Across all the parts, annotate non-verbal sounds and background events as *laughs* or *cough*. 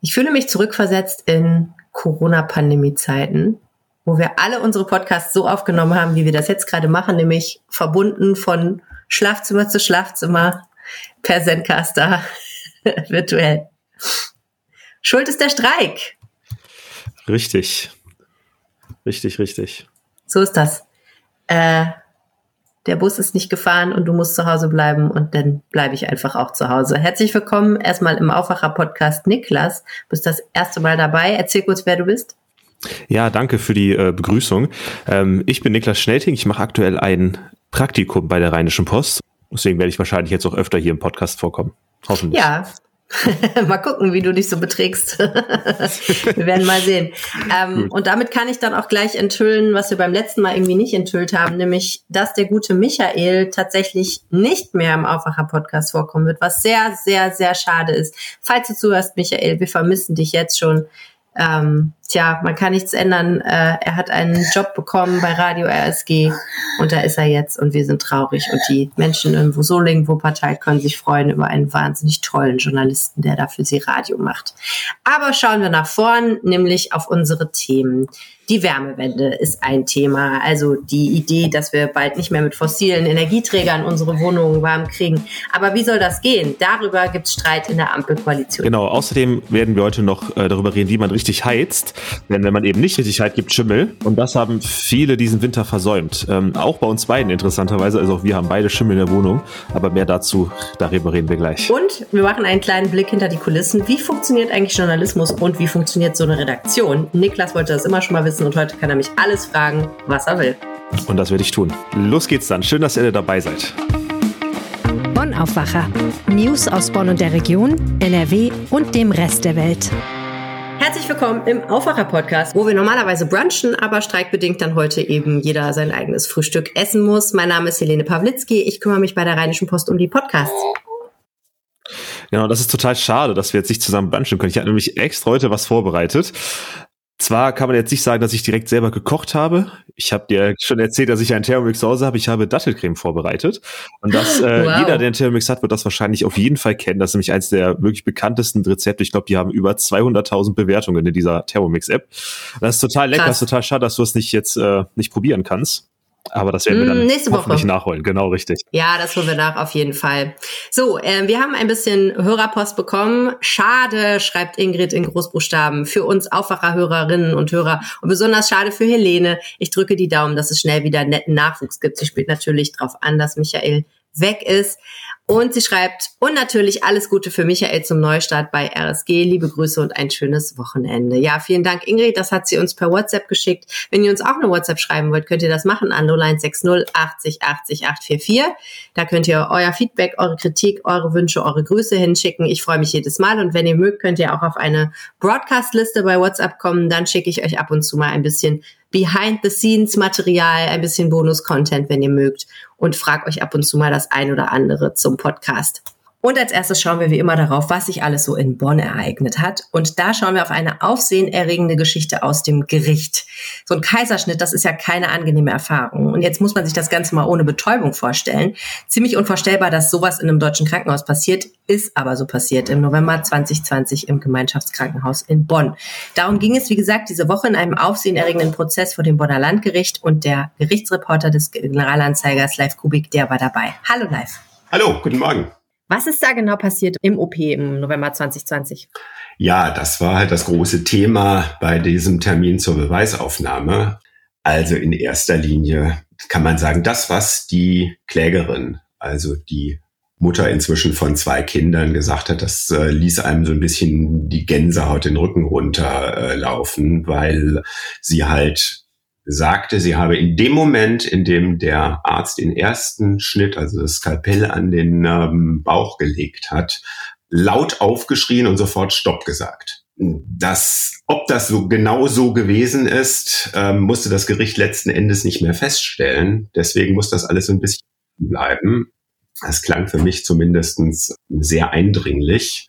Ich fühle mich zurückversetzt in Corona-Pandemie-Zeiten, wo wir alle unsere Podcasts so aufgenommen haben, wie wir das jetzt gerade machen, nämlich verbunden von Schlafzimmer zu Schlafzimmer per Zencaster *laughs* virtuell. Schuld ist der Streik. Richtig. Richtig, richtig. So ist das. Äh, der Bus ist nicht gefahren und du musst zu Hause bleiben und dann bleibe ich einfach auch zu Hause. Herzlich willkommen erstmal im Aufwacher-Podcast Niklas. Du bist das erste Mal dabei. Erzähl kurz, wer du bist. Ja, danke für die äh, Begrüßung. Ähm, ich bin Niklas Schnelting. Ich mache aktuell ein Praktikum bei der Rheinischen Post. Deswegen werde ich wahrscheinlich jetzt auch öfter hier im Podcast vorkommen. Hoffentlich. Ja, *laughs* mal gucken, wie du dich so beträgst. *laughs* wir werden mal sehen. Ähm, und damit kann ich dann auch gleich enthüllen, was wir beim letzten Mal irgendwie nicht enthüllt haben, nämlich, dass der gute Michael tatsächlich nicht mehr im Aufwacher-Podcast vorkommen wird, was sehr, sehr, sehr schade ist. Falls du zuhörst, Michael, wir vermissen dich jetzt schon. Ähm, tja, man kann nichts ändern. Äh, er hat einen Job bekommen bei Radio RSG und da ist er jetzt und wir sind traurig. Und die Menschen in Solingen, Wuppertal können sich freuen über einen wahnsinnig tollen Journalisten, der da für sie Radio macht. Aber schauen wir nach vorn, nämlich auf unsere Themen. Die Wärmewende ist ein Thema. Also die Idee, dass wir bald nicht mehr mit fossilen Energieträgern unsere Wohnungen warm kriegen. Aber wie soll das gehen? Darüber gibt es Streit in der Ampelkoalition. Genau, außerdem werden wir heute noch äh, darüber reden, wie man richtig heizt. Denn wenn man eben nicht richtig heizt, gibt Schimmel. Und das haben viele diesen Winter versäumt. Ähm, auch bei uns beiden interessanterweise. Also auch wir haben beide Schimmel in der Wohnung. Aber mehr dazu, darüber reden wir gleich. Und wir machen einen kleinen Blick hinter die Kulissen. Wie funktioniert eigentlich Journalismus und wie funktioniert so eine Redaktion? Niklas wollte das immer schon mal wissen wissen und heute kann er mich alles fragen, was er will. Und das werde ich tun. Los geht's dann. Schön, dass ihr dabei seid. Bonn Aufwacher. News aus Bonn und der Region, NRW und dem Rest der Welt. Herzlich willkommen im Aufwacher-Podcast, wo wir normalerweise brunchen, aber streikbedingt dann heute eben jeder sein eigenes Frühstück essen muss. Mein Name ist Helene Pawlitzki. Ich kümmere mich bei der Rheinischen Post um die Podcasts. Genau, das ist total schade, dass wir jetzt nicht zusammen brunchen können. Ich habe nämlich extra heute was vorbereitet. Zwar kann man jetzt nicht sagen, dass ich direkt selber gekocht habe. Ich habe dir schon erzählt, dass ich einen Thermomix zu Hause habe. Ich habe Dattelcreme vorbereitet. Und das, äh, wow. jeder, der einen Thermomix hat, wird das wahrscheinlich auf jeden Fall kennen. Das ist nämlich eines der wirklich bekanntesten Rezepte. Ich glaube, die haben über 200.000 Bewertungen in dieser Thermomix-App. Das ist total lecker. Krass. ist total schade, dass du es nicht jetzt äh, nicht probieren kannst. Aber das werden wir dann mm, nächste Woche nachholen. Genau, richtig. Ja, das holen wir nach, auf jeden Fall. So, äh, wir haben ein bisschen Hörerpost bekommen. Schade, schreibt Ingrid in Großbuchstaben, für uns Aufwacherhörerinnen und Hörer. Und besonders schade für Helene. Ich drücke die Daumen, dass es schnell wieder netten Nachwuchs gibt. Sie spielt natürlich darauf an, dass Michael weg ist. Und sie schreibt, und natürlich alles Gute für Michael zum Neustart bei RSG. Liebe Grüße und ein schönes Wochenende. Ja, vielen Dank, Ingrid. Das hat sie uns per WhatsApp geschickt. Wenn ihr uns auch eine WhatsApp schreiben wollt, könnt ihr das machen an 0160 80 80 844. Da könnt ihr euer Feedback, eure Kritik, eure Wünsche, eure Grüße hinschicken. Ich freue mich jedes Mal. Und wenn ihr mögt, könnt ihr auch auf eine Broadcast-Liste bei WhatsApp kommen. Dann schicke ich euch ab und zu mal ein bisschen Behind-the-Scenes-Material, ein bisschen Bonus-Content, wenn ihr mögt und frag euch ab und zu mal das ein oder andere zum Podcast. Und als erstes schauen wir wie immer darauf, was sich alles so in Bonn ereignet hat. Und da schauen wir auf eine aufsehenerregende Geschichte aus dem Gericht. So ein Kaiserschnitt, das ist ja keine angenehme Erfahrung. Und jetzt muss man sich das Ganze mal ohne Betäubung vorstellen. Ziemlich unvorstellbar, dass sowas in einem deutschen Krankenhaus passiert, ist aber so passiert im November 2020 im Gemeinschaftskrankenhaus in Bonn. Darum ging es, wie gesagt, diese Woche in einem aufsehenerregenden Prozess vor dem Bonner Landgericht und der Gerichtsreporter des Generalanzeigers Live Kubik, der war dabei. Hallo Live. Hallo, guten Morgen. Was ist da genau passiert im OP im November 2020? Ja, das war halt das große Thema bei diesem Termin zur Beweisaufnahme. Also in erster Linie kann man sagen, das, was die Klägerin, also die Mutter inzwischen von zwei Kindern gesagt hat, das äh, ließ einem so ein bisschen die Gänsehaut den Rücken runterlaufen, äh, weil sie halt sagte, sie habe in dem Moment, in dem der Arzt den ersten Schnitt, also das Skalpell an den ähm, Bauch gelegt hat, laut aufgeschrien und sofort Stopp gesagt. Das, ob das so genau so gewesen ist, ähm, musste das Gericht letzten Endes nicht mehr feststellen. Deswegen muss das alles so ein bisschen bleiben. Es klang für mich zumindestens sehr eindringlich.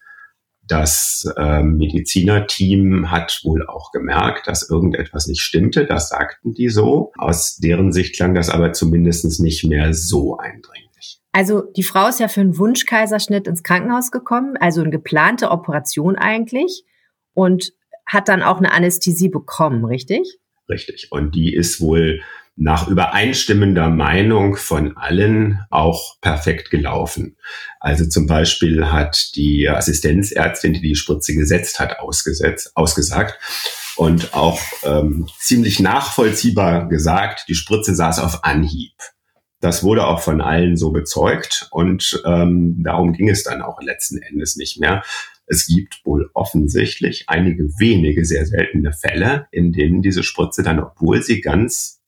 Das ähm, Medizinerteam hat wohl auch gemerkt, dass irgendetwas nicht stimmte. Das sagten die so. Aus deren Sicht klang das aber zumindest nicht mehr so eindringlich. Also die Frau ist ja für einen Wunschkaiserschnitt ins Krankenhaus gekommen, also eine geplante Operation eigentlich. und hat dann auch eine Anästhesie bekommen, richtig? Richtig. Und die ist wohl nach übereinstimmender Meinung von allen auch perfekt gelaufen. Also zum Beispiel hat die Assistenzärztin, die die Spritze gesetzt hat, ausgesetzt, ausgesagt und auch ähm, ziemlich nachvollziehbar gesagt, die Spritze saß auf Anhieb. Das wurde auch von allen so bezeugt und ähm, darum ging es dann auch letzten Endes nicht mehr. Es gibt wohl offensichtlich einige wenige sehr seltene Fälle, in denen diese Spritze dann, obwohl sie ganz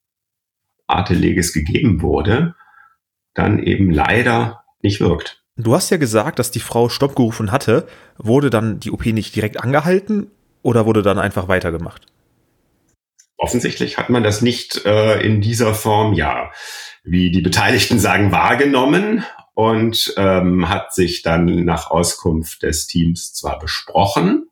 arteleges gegeben wurde, dann eben leider nicht wirkt. Du hast ja gesagt, dass die Frau Stopp gerufen hatte. Wurde dann die OP nicht direkt angehalten oder wurde dann einfach weitergemacht? Offensichtlich hat man das nicht äh, in dieser Form, ja wie die Beteiligten sagen, wahrgenommen und ähm, hat sich dann nach Auskunft des Teams zwar besprochen,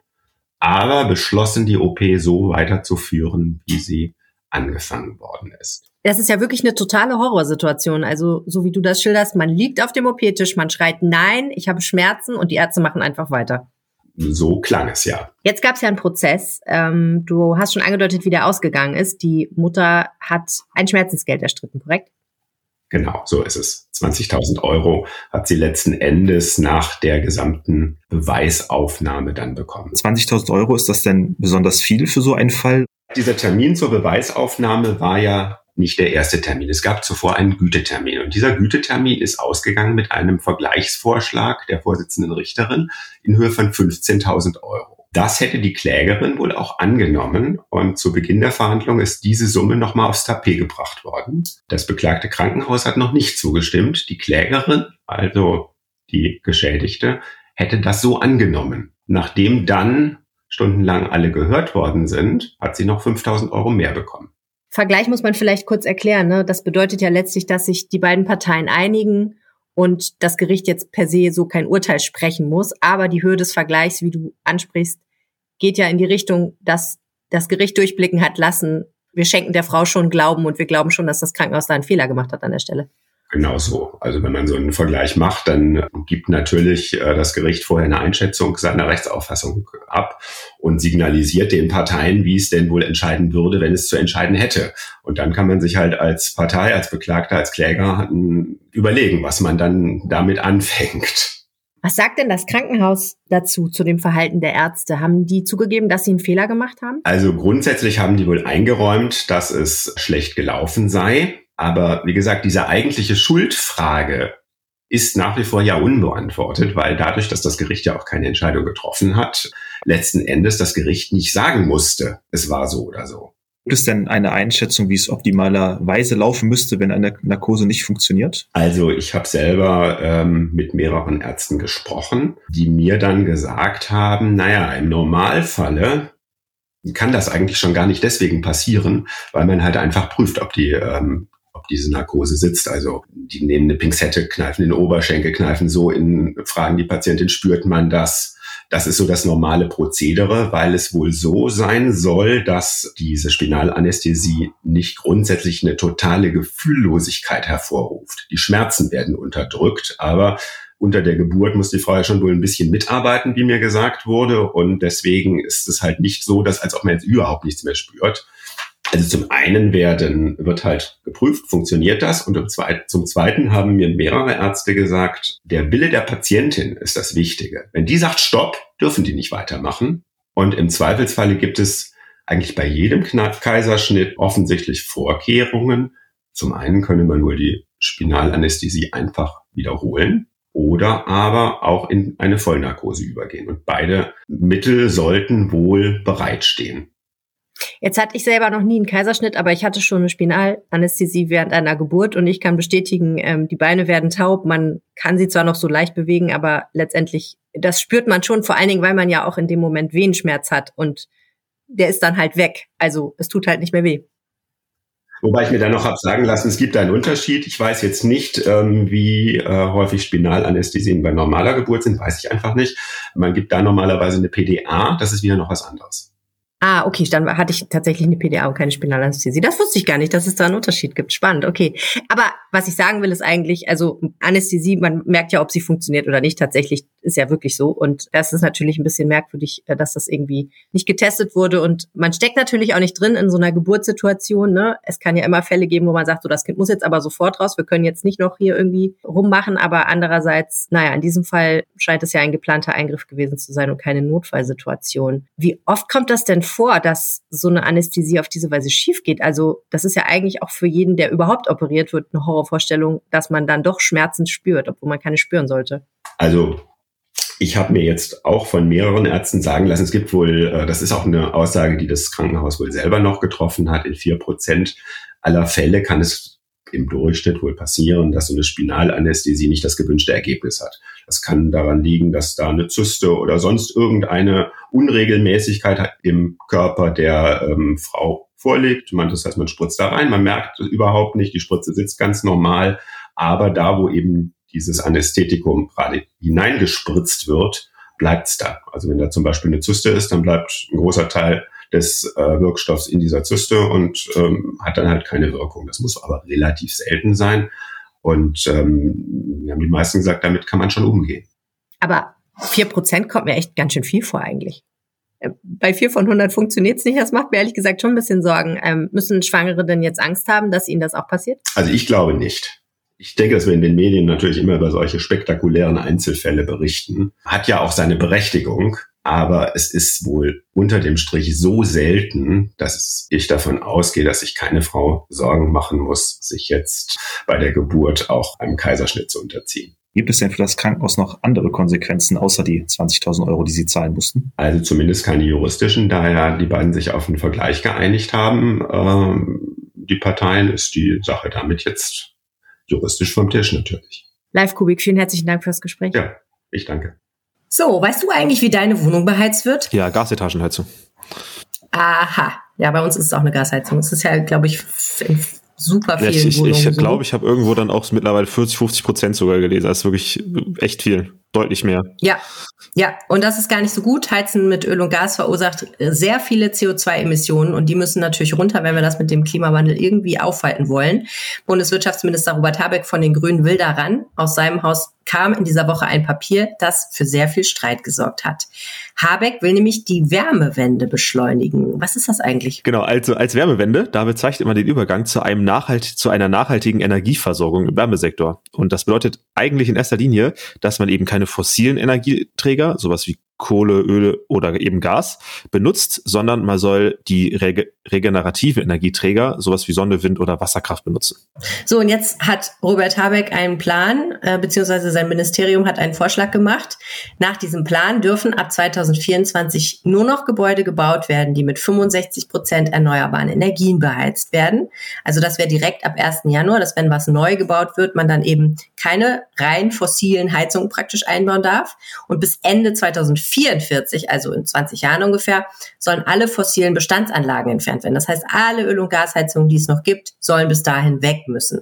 aber beschlossen, die OP so weiterzuführen, wie sie angefangen worden ist. Das ist ja wirklich eine totale Horrorsituation. Also, so wie du das schilderst, man liegt auf dem OP-Tisch, man schreit Nein, ich habe Schmerzen und die Ärzte machen einfach weiter. So klang es ja. Jetzt gab es ja einen Prozess. Ähm, du hast schon angedeutet, wie der ausgegangen ist. Die Mutter hat ein Schmerzensgeld erstritten, korrekt? Genau, so ist es. 20.000 Euro hat sie letzten Endes nach der gesamten Beweisaufnahme dann bekommen. 20.000 Euro, ist das denn besonders viel für so einen Fall? Dieser Termin zur Beweisaufnahme war ja nicht der erste Termin. Es gab zuvor einen Gütetermin. Und dieser Gütetermin ist ausgegangen mit einem Vergleichsvorschlag der Vorsitzenden Richterin in Höhe von 15.000 Euro. Das hätte die Klägerin wohl auch angenommen und zu Beginn der Verhandlung ist diese Summe nochmal aufs Tapet gebracht worden. Das beklagte Krankenhaus hat noch nicht zugestimmt. Die Klägerin, also die Geschädigte, hätte das so angenommen. Nachdem dann stundenlang alle gehört worden sind, hat sie noch 5000 Euro mehr bekommen. Vergleich muss man vielleicht kurz erklären. Ne? Das bedeutet ja letztlich, dass sich die beiden Parteien einigen und das Gericht jetzt per se so kein Urteil sprechen muss. Aber die Höhe des Vergleichs, wie du ansprichst, geht ja in die Richtung, dass das Gericht durchblicken hat lassen, wir schenken der Frau schon Glauben und wir glauben schon, dass das Krankenhaus da einen Fehler gemacht hat an der Stelle. Genau so. Also wenn man so einen Vergleich macht, dann gibt natürlich äh, das Gericht vorher eine Einschätzung seiner Rechtsauffassung ab und signalisiert den Parteien, wie es denn wohl entscheiden würde, wenn es zu entscheiden hätte. Und dann kann man sich halt als Partei, als Beklagter, als Kläger überlegen, was man dann damit anfängt. Was sagt denn das Krankenhaus dazu, zu dem Verhalten der Ärzte? Haben die zugegeben, dass sie einen Fehler gemacht haben? Also grundsätzlich haben die wohl eingeräumt, dass es schlecht gelaufen sei. Aber wie gesagt, diese eigentliche Schuldfrage ist nach wie vor ja unbeantwortet, weil dadurch, dass das Gericht ja auch keine Entscheidung getroffen hat, letzten Endes das Gericht nicht sagen musste, es war so oder so. Gibt es denn eine Einschätzung, wie es optimalerweise laufen müsste, wenn eine Narkose nicht funktioniert? Also ich habe selber ähm, mit mehreren Ärzten gesprochen, die mir dann gesagt haben, naja, im Normalfalle kann das eigentlich schon gar nicht deswegen passieren, weil man halt einfach prüft, ob die ähm, diese Narkose sitzt. Also die nehmen eine Pinzette, kneifen in den Oberschenkel, kneifen so in, fragen die Patientin, spürt man das? Das ist so das normale Prozedere, weil es wohl so sein soll, dass diese Spinalanästhesie nicht grundsätzlich eine totale Gefühllosigkeit hervorruft. Die Schmerzen werden unterdrückt, aber unter der Geburt muss die Frau ja schon wohl ein bisschen mitarbeiten, wie mir gesagt wurde. Und deswegen ist es halt nicht so, dass als ob man jetzt überhaupt nichts mehr spürt. Also zum einen werden, wird halt geprüft, funktioniert das? Und zum Zweiten haben mir mehrere Ärzte gesagt, der Wille der Patientin ist das Wichtige. Wenn die sagt Stopp, dürfen die nicht weitermachen. Und im Zweifelsfalle gibt es eigentlich bei jedem Kaiserschnitt offensichtlich Vorkehrungen. Zum einen könne man nur die Spinalanästhesie einfach wiederholen oder aber auch in eine Vollnarkose übergehen. Und beide Mittel sollten wohl bereitstehen. Jetzt hatte ich selber noch nie einen Kaiserschnitt, aber ich hatte schon eine Spinalanästhesie während einer Geburt und ich kann bestätigen, ähm, die Beine werden taub. Man kann sie zwar noch so leicht bewegen, aber letztendlich, das spürt man schon, vor allen Dingen, weil man ja auch in dem Moment Wehenschmerz hat und der ist dann halt weg. Also es tut halt nicht mehr weh. Wobei ich mir dann noch habe sagen lassen, es gibt einen Unterschied. Ich weiß jetzt nicht, ähm, wie äh, häufig Spinalanästhesien bei normaler Geburt sind, weiß ich einfach nicht. Man gibt da normalerweise eine PDA, das ist wieder noch was anderes. Ah, okay, dann hatte ich tatsächlich eine PDA und keine Spinalanästhesie. Das wusste ich gar nicht, dass es da einen Unterschied gibt. Spannend, okay. Aber was ich sagen will, ist eigentlich, also Anästhesie, man merkt ja, ob sie funktioniert oder nicht. Tatsächlich ist ja wirklich so. Und das ist natürlich ein bisschen merkwürdig, äh, dass das irgendwie nicht getestet wurde. Und man steckt natürlich auch nicht drin in so einer Geburtssituation. Ne? Es kann ja immer Fälle geben, wo man sagt, so das Kind muss jetzt aber sofort raus. Wir können jetzt nicht noch hier irgendwie rummachen. Aber andererseits, naja, in diesem Fall scheint es ja ein geplanter Eingriff gewesen zu sein und keine Notfallsituation. Wie oft kommt das denn vor, dass so eine Anästhesie auf diese Weise schief geht? Also das ist ja eigentlich auch für jeden, der überhaupt operiert wird, eine Horrorvorstellung, dass man dann doch Schmerzen spürt, obwohl man keine spüren sollte. Also ich habe mir jetzt auch von mehreren Ärzten sagen lassen, es gibt wohl, äh, das ist auch eine Aussage, die das Krankenhaus wohl selber noch getroffen hat, in vier Prozent aller Fälle kann es im Durchschnitt wohl passieren, dass so eine Spinalanästhesie nicht das gewünschte Ergebnis hat. Das kann daran liegen, dass da eine Zyste oder sonst irgendeine Unregelmäßigkeit im Körper der ähm, Frau vorliegt. Man, das heißt, man spritzt da rein, man merkt überhaupt nicht, die Spritze sitzt ganz normal, aber da, wo eben dieses Anästhetikum gerade hineingespritzt wird, bleibt's da. Also wenn da zum Beispiel eine Zyste ist, dann bleibt ein großer Teil des äh, Wirkstoffs in dieser Zyste und ähm, hat dann halt keine Wirkung. Das muss aber relativ selten sein. Und ähm, wir haben die meisten gesagt, damit kann man schon umgehen. Aber vier Prozent kommt mir echt ganz schön viel vor eigentlich. Äh, bei vier von 100 funktioniert's nicht. Das macht mir ehrlich gesagt schon ein bisschen Sorgen. Ähm, müssen Schwangere denn jetzt Angst haben, dass ihnen das auch passiert? Also ich glaube nicht ich denke, dass wir in den Medien natürlich immer über solche spektakulären Einzelfälle berichten. Hat ja auch seine Berechtigung, aber es ist wohl unter dem Strich so selten, dass ich davon ausgehe, dass sich keine Frau Sorgen machen muss, sich jetzt bei der Geburt auch einem Kaiserschnitt zu unterziehen. Gibt es denn für das Krankenhaus noch andere Konsequenzen außer die 20.000 Euro, die Sie zahlen mussten? Also zumindest keine juristischen, da ja die beiden sich auf einen Vergleich geeinigt haben. Ähm, die Parteien ist die Sache damit jetzt juristisch vom Tisch natürlich. Live Kubik, vielen herzlichen Dank fürs Gespräch. Ja, ich danke. So, weißt du eigentlich, wie deine Wohnung beheizt wird? Ja, Gasetagenheizung. Aha. Ja, bei uns ist es auch eine Gasheizung. Es ist ja, glaube ich, in super vielen ja, ich, Wohnungen. Ich, ich glaube, ich habe irgendwo dann auch mittlerweile 40, 50 Prozent sogar gelesen. Das ist wirklich echt viel deutlich mehr. Ja, ja, und das ist gar nicht so gut. Heizen mit Öl und Gas verursacht sehr viele CO2-Emissionen und die müssen natürlich runter, wenn wir das mit dem Klimawandel irgendwie aufhalten wollen. Bundeswirtschaftsminister Robert Habeck von den Grünen will daran. Aus seinem Haus kam in dieser Woche ein Papier, das für sehr viel Streit gesorgt hat. Habeck will nämlich die Wärmewende beschleunigen. Was ist das eigentlich? Genau, also als Wärmewende, da bezeichnet man den Übergang zu einem nachhalt, zu einer nachhaltigen Energieversorgung im Wärmesektor. Und das bedeutet eigentlich in erster Linie, dass man eben keine fossilen Energieträger, sowas wie Kohle, Öl oder eben Gas benutzt, sondern man soll die rege regenerative Energieträger, sowas wie Sonne, Wind oder Wasserkraft benutzen. So, und jetzt hat Robert Habeck einen Plan, äh, beziehungsweise sein Ministerium hat einen Vorschlag gemacht. Nach diesem Plan dürfen ab 2024 nur noch Gebäude gebaut werden, die mit 65 Prozent erneuerbaren Energien beheizt werden. Also das wäre direkt ab 1. Januar, dass wenn was neu gebaut wird, man dann eben keine rein fossilen Heizungen praktisch einbauen darf. Und bis Ende 2024 2044, also in 20 Jahren ungefähr, sollen alle fossilen Bestandsanlagen entfernt werden. Das heißt, alle Öl- und Gasheizungen, die es noch gibt, sollen bis dahin weg müssen.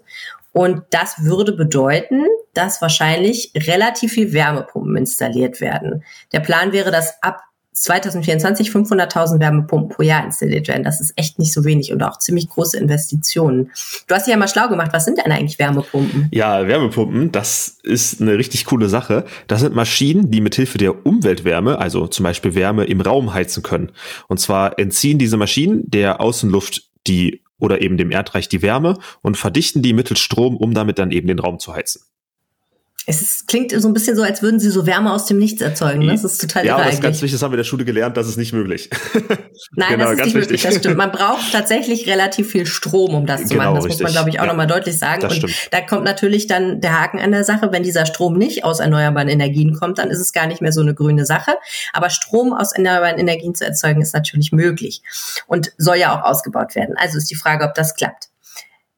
Und das würde bedeuten, dass wahrscheinlich relativ viel Wärmepumpen installiert werden. Der Plan wäre, dass ab 2024 500.000 Wärmepumpen pro Jahr installiert werden. Das ist echt nicht so wenig und auch ziemlich große Investitionen. Du hast dich ja mal schlau gemacht. Was sind denn eigentlich Wärmepumpen? Ja, Wärmepumpen, das ist eine richtig coole Sache. Das sind Maschinen, die mithilfe der Umweltwärme, also zum Beispiel Wärme im Raum heizen können. Und zwar entziehen diese Maschinen der Außenluft die oder eben dem Erdreich die Wärme und verdichten die mittels Strom, um damit dann eben den Raum zu heizen. Es ist, klingt so ein bisschen so, als würden sie so Wärme aus dem Nichts erzeugen. Ne? Das ist total Ja, aber das ist ganz wichtig, das haben wir in der Schule gelernt, das ist nicht möglich. *laughs* Nein, genau, das ist nicht möglich, das stimmt. Man braucht *laughs* tatsächlich relativ viel Strom, um das zu genau, machen. Das richtig. muss man, glaube ich, auch ja, nochmal deutlich sagen. Und stimmt. da kommt natürlich dann der Haken an der Sache, wenn dieser Strom nicht aus erneuerbaren Energien kommt, dann ist es gar nicht mehr so eine grüne Sache. Aber Strom aus erneuerbaren Energien zu erzeugen, ist natürlich möglich und soll ja auch ausgebaut werden. Also ist die Frage, ob das klappt.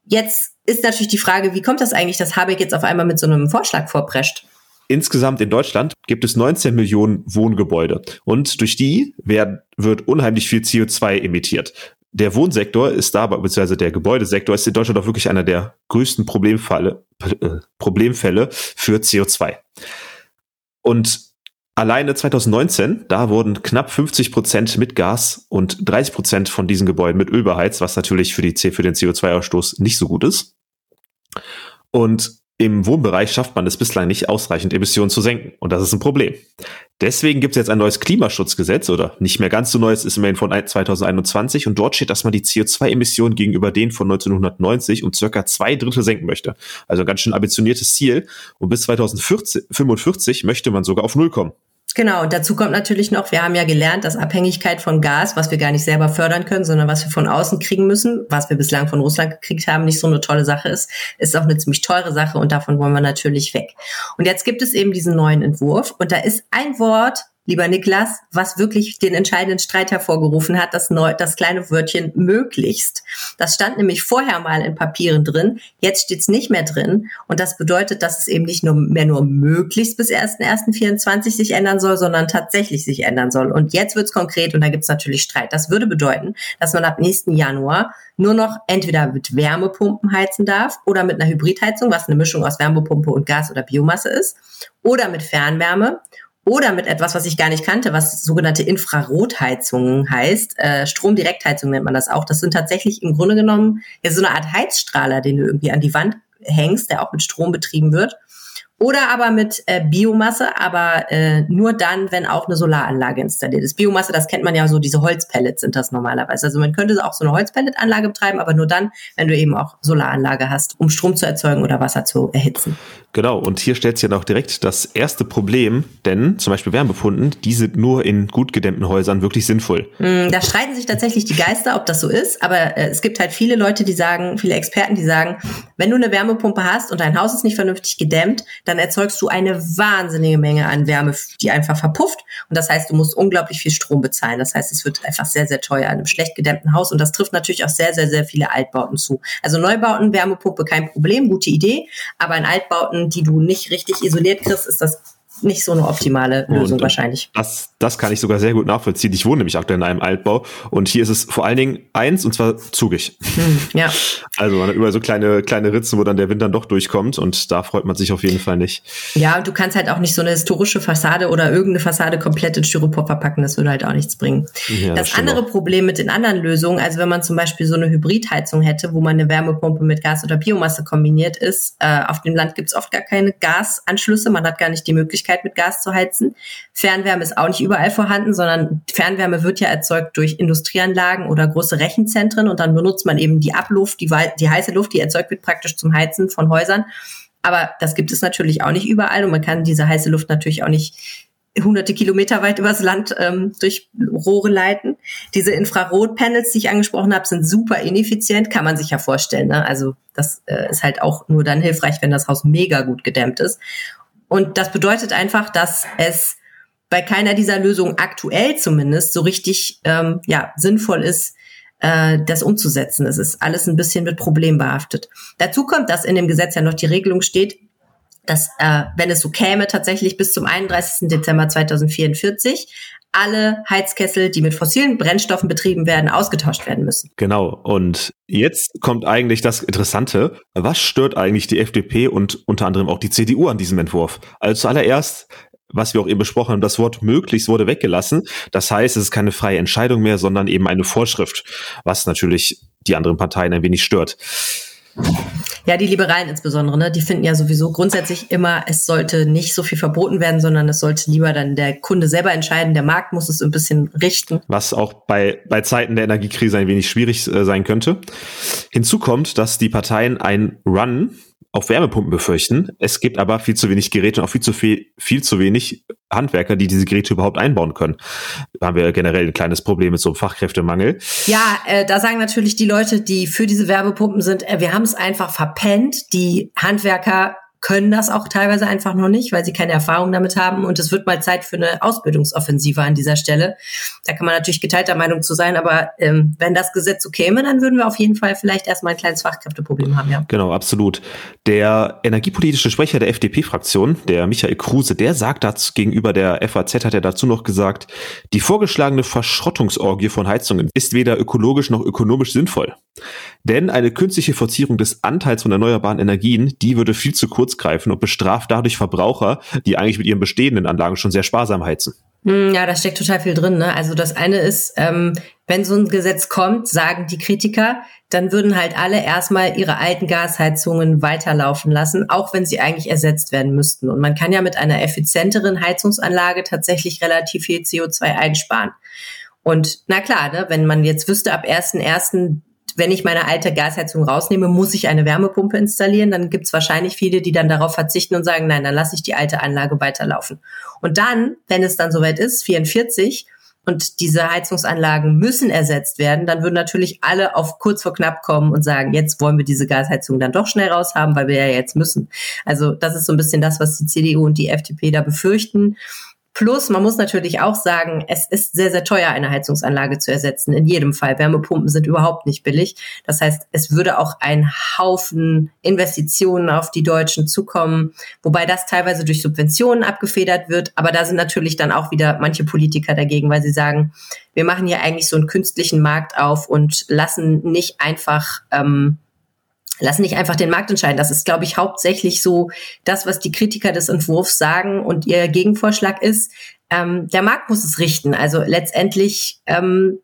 Jetzt ist natürlich die Frage, wie kommt das eigentlich, dass Habeck jetzt auf einmal mit so einem Vorschlag vorprescht? Insgesamt in Deutschland gibt es 19 Millionen Wohngebäude und durch die werden, wird unheimlich viel CO2 emittiert. Der Wohnsektor ist da, beziehungsweise der Gebäudesektor ist in Deutschland auch wirklich einer der größten Problemfälle, äh, Problemfälle für CO2. Und Alleine 2019, da wurden knapp 50 Prozent mit Gas und 30 Prozent von diesen Gebäuden mit Öl beheizt, was natürlich für, die, für den CO2-Ausstoß nicht so gut ist. Und im Wohnbereich schafft man es bislang nicht, ausreichend Emissionen zu senken. Und das ist ein Problem. Deswegen gibt es jetzt ein neues Klimaschutzgesetz oder nicht mehr ganz so neues, ist immerhin von 2021 und dort steht, dass man die CO2-Emissionen gegenüber denen von 1990 um circa zwei Drittel senken möchte. Also ein ganz schön ambitioniertes Ziel. Und bis 2045 möchte man sogar auf Null kommen. Genau, und dazu kommt natürlich noch, wir haben ja gelernt, dass Abhängigkeit von Gas, was wir gar nicht selber fördern können, sondern was wir von außen kriegen müssen, was wir bislang von Russland gekriegt haben, nicht so eine tolle Sache ist, ist auch eine ziemlich teure Sache und davon wollen wir natürlich weg. Und jetzt gibt es eben diesen neuen Entwurf und da ist ein Wort, lieber Niklas, was wirklich den entscheidenden Streit hervorgerufen hat, das, neu, das kleine Wörtchen möglichst. Das stand nämlich vorher mal in Papieren drin, jetzt steht es nicht mehr drin. Und das bedeutet, dass es eben nicht nur mehr nur möglichst bis 1.1.24 sich ändern soll, sondern tatsächlich sich ändern soll. Und jetzt wird es konkret und da gibt es natürlich Streit. Das würde bedeuten, dass man ab nächsten Januar nur noch entweder mit Wärmepumpen heizen darf oder mit einer Hybridheizung, was eine Mischung aus Wärmepumpe und Gas oder Biomasse ist, oder mit Fernwärme oder mit etwas, was ich gar nicht kannte, was sogenannte Infrarotheizungen heißt. Äh, Stromdirektheizung nennt man das auch. Das sind tatsächlich im Grunde genommen ja, so eine Art Heizstrahler, den du irgendwie an die Wand hängst, der auch mit Strom betrieben wird. Oder aber mit äh, Biomasse, aber äh, nur dann, wenn auch eine Solaranlage installiert ist. Biomasse, das kennt man ja so, diese Holzpellets sind das normalerweise. Also man könnte auch so eine Holzpelletanlage betreiben, aber nur dann, wenn du eben auch Solaranlage hast, um Strom zu erzeugen oder Wasser zu erhitzen. Genau, und hier stellt sich ja auch direkt das erste Problem, denn zum Beispiel Wärmepumpen, die sind nur in gut gedämmten Häusern wirklich sinnvoll. Hm, da streiten sich tatsächlich die Geister, ob das so ist, aber äh, es gibt halt viele Leute, die sagen, viele Experten, die sagen, wenn du eine Wärmepumpe hast und dein Haus ist nicht vernünftig gedämmt, dann erzeugst du eine wahnsinnige Menge an Wärme, die einfach verpufft. Und das heißt, du musst unglaublich viel Strom bezahlen. Das heißt, es wird einfach sehr, sehr teuer in einem schlecht gedämmten Haus. Und das trifft natürlich auch sehr, sehr, sehr viele Altbauten zu. Also Neubauten, Wärmepumpe, kein Problem, gute Idee. Aber in Altbauten, die du nicht richtig isoliert kriegst, ist das nicht so eine optimale Lösung und wahrscheinlich. Das, das kann ich sogar sehr gut nachvollziehen. Ich wohne nämlich aktuell in einem Altbau und hier ist es vor allen Dingen eins und zwar zugig. Hm, ja. *laughs* Also man hat überall so kleine, kleine Ritzen, wo dann der Wind dann doch durchkommt und da freut man sich auf jeden Fall nicht. Ja, und du kannst halt auch nicht so eine historische Fassade oder irgendeine Fassade komplett in Styropor verpacken. Das würde halt auch nichts bringen. Ja, das, das andere auch. Problem mit den anderen Lösungen, also wenn man zum Beispiel so eine Hybridheizung hätte, wo man eine Wärmepumpe mit Gas oder Biomasse kombiniert ist, äh, auf dem Land gibt es oft gar keine Gasanschlüsse. Man hat gar nicht die Möglichkeit, Möglichkeit, mit Gas zu heizen. Fernwärme ist auch nicht überall vorhanden, sondern Fernwärme wird ja erzeugt durch Industrieanlagen oder große Rechenzentren und dann benutzt man eben die Abluft, die, die heiße Luft, die erzeugt wird praktisch zum Heizen von Häusern. Aber das gibt es natürlich auch nicht überall und man kann diese heiße Luft natürlich auch nicht hunderte Kilometer weit übers Land ähm, durch Rohre leiten. Diese Infrarotpanels, die ich angesprochen habe, sind super ineffizient, kann man sich ja vorstellen. Ne? Also das äh, ist halt auch nur dann hilfreich, wenn das Haus mega gut gedämmt ist. Und das bedeutet einfach, dass es bei keiner dieser Lösungen aktuell zumindest so richtig ähm, ja, sinnvoll ist, äh, das umzusetzen. Es ist alles ein bisschen mit Problem behaftet. Dazu kommt, dass in dem Gesetz ja noch die Regelung steht, dass, äh, wenn es so käme, tatsächlich bis zum 31. Dezember 2044 alle Heizkessel, die mit fossilen Brennstoffen betrieben werden, ausgetauscht werden müssen. Genau. Und jetzt kommt eigentlich das Interessante. Was stört eigentlich die FDP und unter anderem auch die CDU an diesem Entwurf? Also zuallererst was wir auch eben besprochen haben, das Wort möglichst wurde weggelassen. Das heißt, es ist keine freie Entscheidung mehr, sondern eben eine Vorschrift, was natürlich die anderen Parteien ein wenig stört. Ja, die Liberalen insbesondere, ne, die finden ja sowieso grundsätzlich immer, es sollte nicht so viel verboten werden, sondern es sollte lieber dann der Kunde selber entscheiden. Der Markt muss es ein bisschen richten. Was auch bei, bei Zeiten der Energiekrise ein wenig schwierig äh, sein könnte. Hinzu kommt, dass die Parteien ein Run auf Wärmepumpen befürchten. Es gibt aber viel zu wenig Geräte und auch viel zu viel, viel zu wenig Handwerker, die diese Geräte überhaupt einbauen können. Da haben wir generell ein kleines Problem mit so einem Fachkräftemangel. Ja, äh, da sagen natürlich die Leute, die für diese Wärmepumpen sind, äh, wir haben es einfach verpennt. Die Handwerker können das auch teilweise einfach noch nicht, weil sie keine Erfahrung damit haben. Und es wird mal Zeit für eine Ausbildungsoffensive an dieser Stelle. Da kann man natürlich geteilter Meinung zu sein, aber ähm, wenn das Gesetz so käme, dann würden wir auf jeden Fall vielleicht erstmal ein kleines Fachkräfteproblem haben, ja. Genau, absolut. Der energiepolitische Sprecher der FDP-Fraktion, der Michael Kruse, der sagt dazu gegenüber der FAZ, hat er dazu noch gesagt, die vorgeschlagene Verschrottungsorgie von Heizungen ist weder ökologisch noch ökonomisch sinnvoll. Denn eine künstliche Verzierung des Anteils von erneuerbaren Energien, die würde viel zu kurz kurz greifen und bestraft dadurch Verbraucher, die eigentlich mit ihren bestehenden Anlagen schon sehr sparsam heizen. Hm, ja, da steckt total viel drin. Ne? Also das eine ist, ähm, wenn so ein Gesetz kommt, sagen die Kritiker, dann würden halt alle erstmal ihre alten Gasheizungen weiterlaufen lassen, auch wenn sie eigentlich ersetzt werden müssten. Und man kann ja mit einer effizienteren Heizungsanlage tatsächlich relativ viel CO2 einsparen. Und na klar, ne, wenn man jetzt wüsste, ab 1.1., wenn ich meine alte Gasheizung rausnehme, muss ich eine Wärmepumpe installieren, dann gibt es wahrscheinlich viele, die dann darauf verzichten und sagen, nein, dann lasse ich die alte Anlage weiterlaufen. Und dann, wenn es dann soweit ist, 44, und diese Heizungsanlagen müssen ersetzt werden, dann würden natürlich alle auf kurz vor knapp kommen und sagen, jetzt wollen wir diese Gasheizung dann doch schnell raushaben, weil wir ja jetzt müssen. Also das ist so ein bisschen das, was die CDU und die FDP da befürchten. Plus, man muss natürlich auch sagen, es ist sehr, sehr teuer, eine Heizungsanlage zu ersetzen. In jedem Fall. Wärmepumpen sind überhaupt nicht billig. Das heißt, es würde auch ein Haufen Investitionen auf die Deutschen zukommen, wobei das teilweise durch Subventionen abgefedert wird. Aber da sind natürlich dann auch wieder manche Politiker dagegen, weil sie sagen, wir machen hier eigentlich so einen künstlichen Markt auf und lassen nicht einfach ähm, lassen nicht einfach den Markt entscheiden. Das ist, glaube ich, hauptsächlich so das, was die Kritiker des Entwurfs sagen und ihr Gegenvorschlag ist. Ähm, der Markt muss es richten. Also letztendlich ähm,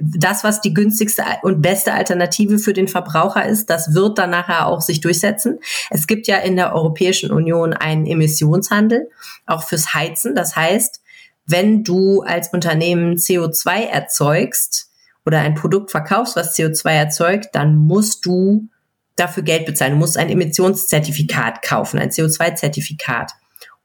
das, was die günstigste und beste Alternative für den Verbraucher ist, das wird dann nachher auch sich durchsetzen. Es gibt ja in der Europäischen Union einen Emissionshandel, auch fürs Heizen. Das heißt, wenn du als Unternehmen CO2 erzeugst oder ein Produkt verkaufst, was CO2 erzeugt, dann musst du dafür Geld bezahlen. Du musst ein Emissionszertifikat kaufen, ein CO2-Zertifikat.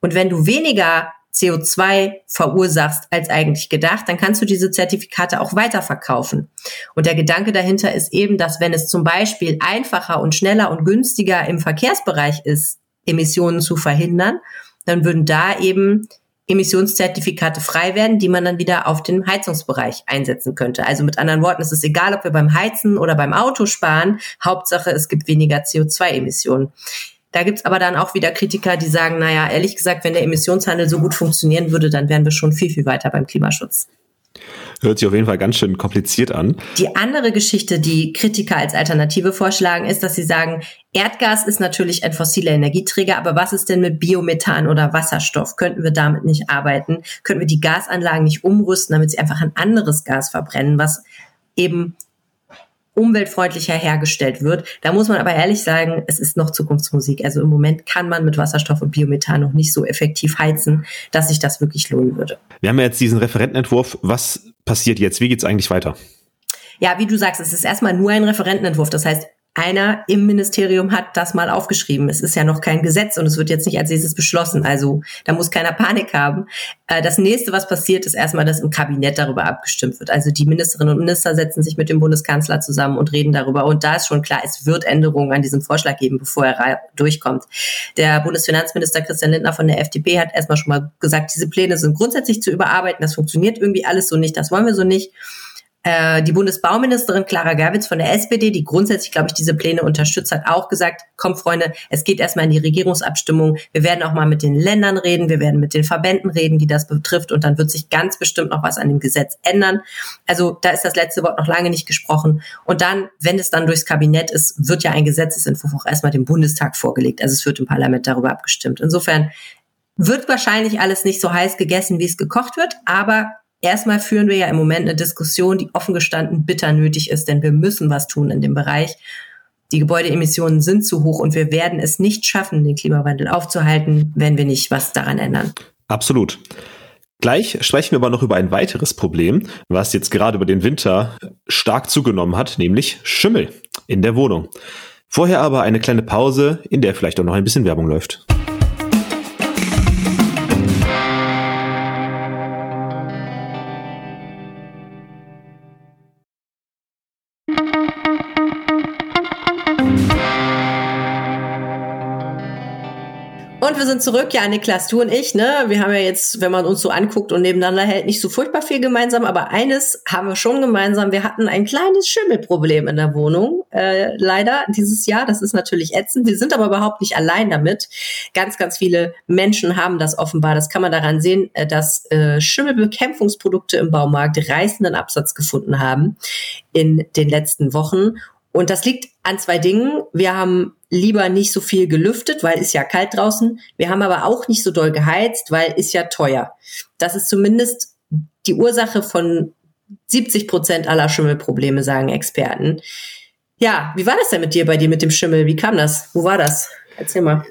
Und wenn du weniger CO2 verursachst als eigentlich gedacht, dann kannst du diese Zertifikate auch weiterverkaufen. Und der Gedanke dahinter ist eben, dass wenn es zum Beispiel einfacher und schneller und günstiger im Verkehrsbereich ist, Emissionen zu verhindern, dann würden da eben Emissionszertifikate frei werden, die man dann wieder auf den Heizungsbereich einsetzen könnte. Also mit anderen Worten, es ist egal, ob wir beim Heizen oder beim Auto sparen. Hauptsache, es gibt weniger CO2-Emissionen. Da gibt's aber dann auch wieder Kritiker, die sagen, naja, ehrlich gesagt, wenn der Emissionshandel so gut funktionieren würde, dann wären wir schon viel, viel weiter beim Klimaschutz. Hört sich auf jeden Fall ganz schön kompliziert an. Die andere Geschichte, die Kritiker als Alternative vorschlagen, ist, dass sie sagen, Erdgas ist natürlich ein fossiler Energieträger, aber was ist denn mit Biomethan oder Wasserstoff? Könnten wir damit nicht arbeiten? Könnten wir die Gasanlagen nicht umrüsten, damit sie einfach ein anderes Gas verbrennen, was eben umweltfreundlicher hergestellt wird. Da muss man aber ehrlich sagen, es ist noch Zukunftsmusik. Also im Moment kann man mit Wasserstoff und Biomethan noch nicht so effektiv heizen, dass sich das wirklich lohnen würde. Wir haben ja jetzt diesen Referentenentwurf. Was passiert jetzt? Wie geht es eigentlich weiter? Ja, wie du sagst, es ist erstmal nur ein Referentenentwurf. Das heißt, einer im Ministerium hat das mal aufgeschrieben. Es ist ja noch kein Gesetz und es wird jetzt nicht als nächstes beschlossen. Also da muss keiner Panik haben. Äh, das nächste, was passiert, ist erstmal, dass im Kabinett darüber abgestimmt wird. Also die Ministerinnen und Minister setzen sich mit dem Bundeskanzler zusammen und reden darüber. Und da ist schon klar, es wird Änderungen an diesem Vorschlag geben, bevor er durchkommt. Der Bundesfinanzminister Christian Lindner von der FDP hat erstmal schon mal gesagt, diese Pläne sind grundsätzlich zu überarbeiten. Das funktioniert irgendwie alles so nicht. Das wollen wir so nicht. Äh, die Bundesbauministerin Clara Gerwitz von der SPD, die grundsätzlich, glaube ich, diese Pläne unterstützt, hat auch gesagt, komm Freunde, es geht erstmal in die Regierungsabstimmung. Wir werden auch mal mit den Ländern reden, wir werden mit den Verbänden reden, die das betrifft und dann wird sich ganz bestimmt noch was an dem Gesetz ändern. Also da ist das letzte Wort noch lange nicht gesprochen. Und dann, wenn es dann durchs Kabinett ist, wird ja ein Gesetzesentwurf auch erstmal dem Bundestag vorgelegt. Also es wird im Parlament darüber abgestimmt. Insofern wird wahrscheinlich alles nicht so heiß gegessen, wie es gekocht wird, aber Erstmal führen wir ja im Moment eine Diskussion, die offen gestanden bitter nötig ist, denn wir müssen was tun in dem Bereich. Die Gebäudeemissionen sind zu hoch und wir werden es nicht schaffen, den Klimawandel aufzuhalten, wenn wir nicht was daran ändern. Absolut. Gleich sprechen wir aber noch über ein weiteres Problem, was jetzt gerade über den Winter stark zugenommen hat, nämlich Schimmel in der Wohnung. Vorher aber eine kleine Pause, in der vielleicht auch noch ein bisschen Werbung läuft. Wir sind zurück, ja, Niklas, du und ich, ne? Wir haben ja jetzt, wenn man uns so anguckt und nebeneinander hält, nicht so furchtbar viel gemeinsam, aber eines haben wir schon gemeinsam. Wir hatten ein kleines Schimmelproblem in der Wohnung, äh, leider dieses Jahr. Das ist natürlich ätzend. Wir sind aber überhaupt nicht allein damit. Ganz, ganz viele Menschen haben das offenbar. Das kann man daran sehen, äh, dass äh, Schimmelbekämpfungsprodukte im Baumarkt reißenden Absatz gefunden haben in den letzten Wochen. Und das liegt an zwei Dingen. Wir haben lieber nicht so viel gelüftet, weil ist ja kalt draußen. Wir haben aber auch nicht so doll geheizt, weil ist ja teuer. Das ist zumindest die Ursache von 70 Prozent aller Schimmelprobleme, sagen Experten. Ja, wie war das denn mit dir bei dir mit dem Schimmel? Wie kam das? Wo war das? Erzähl mal.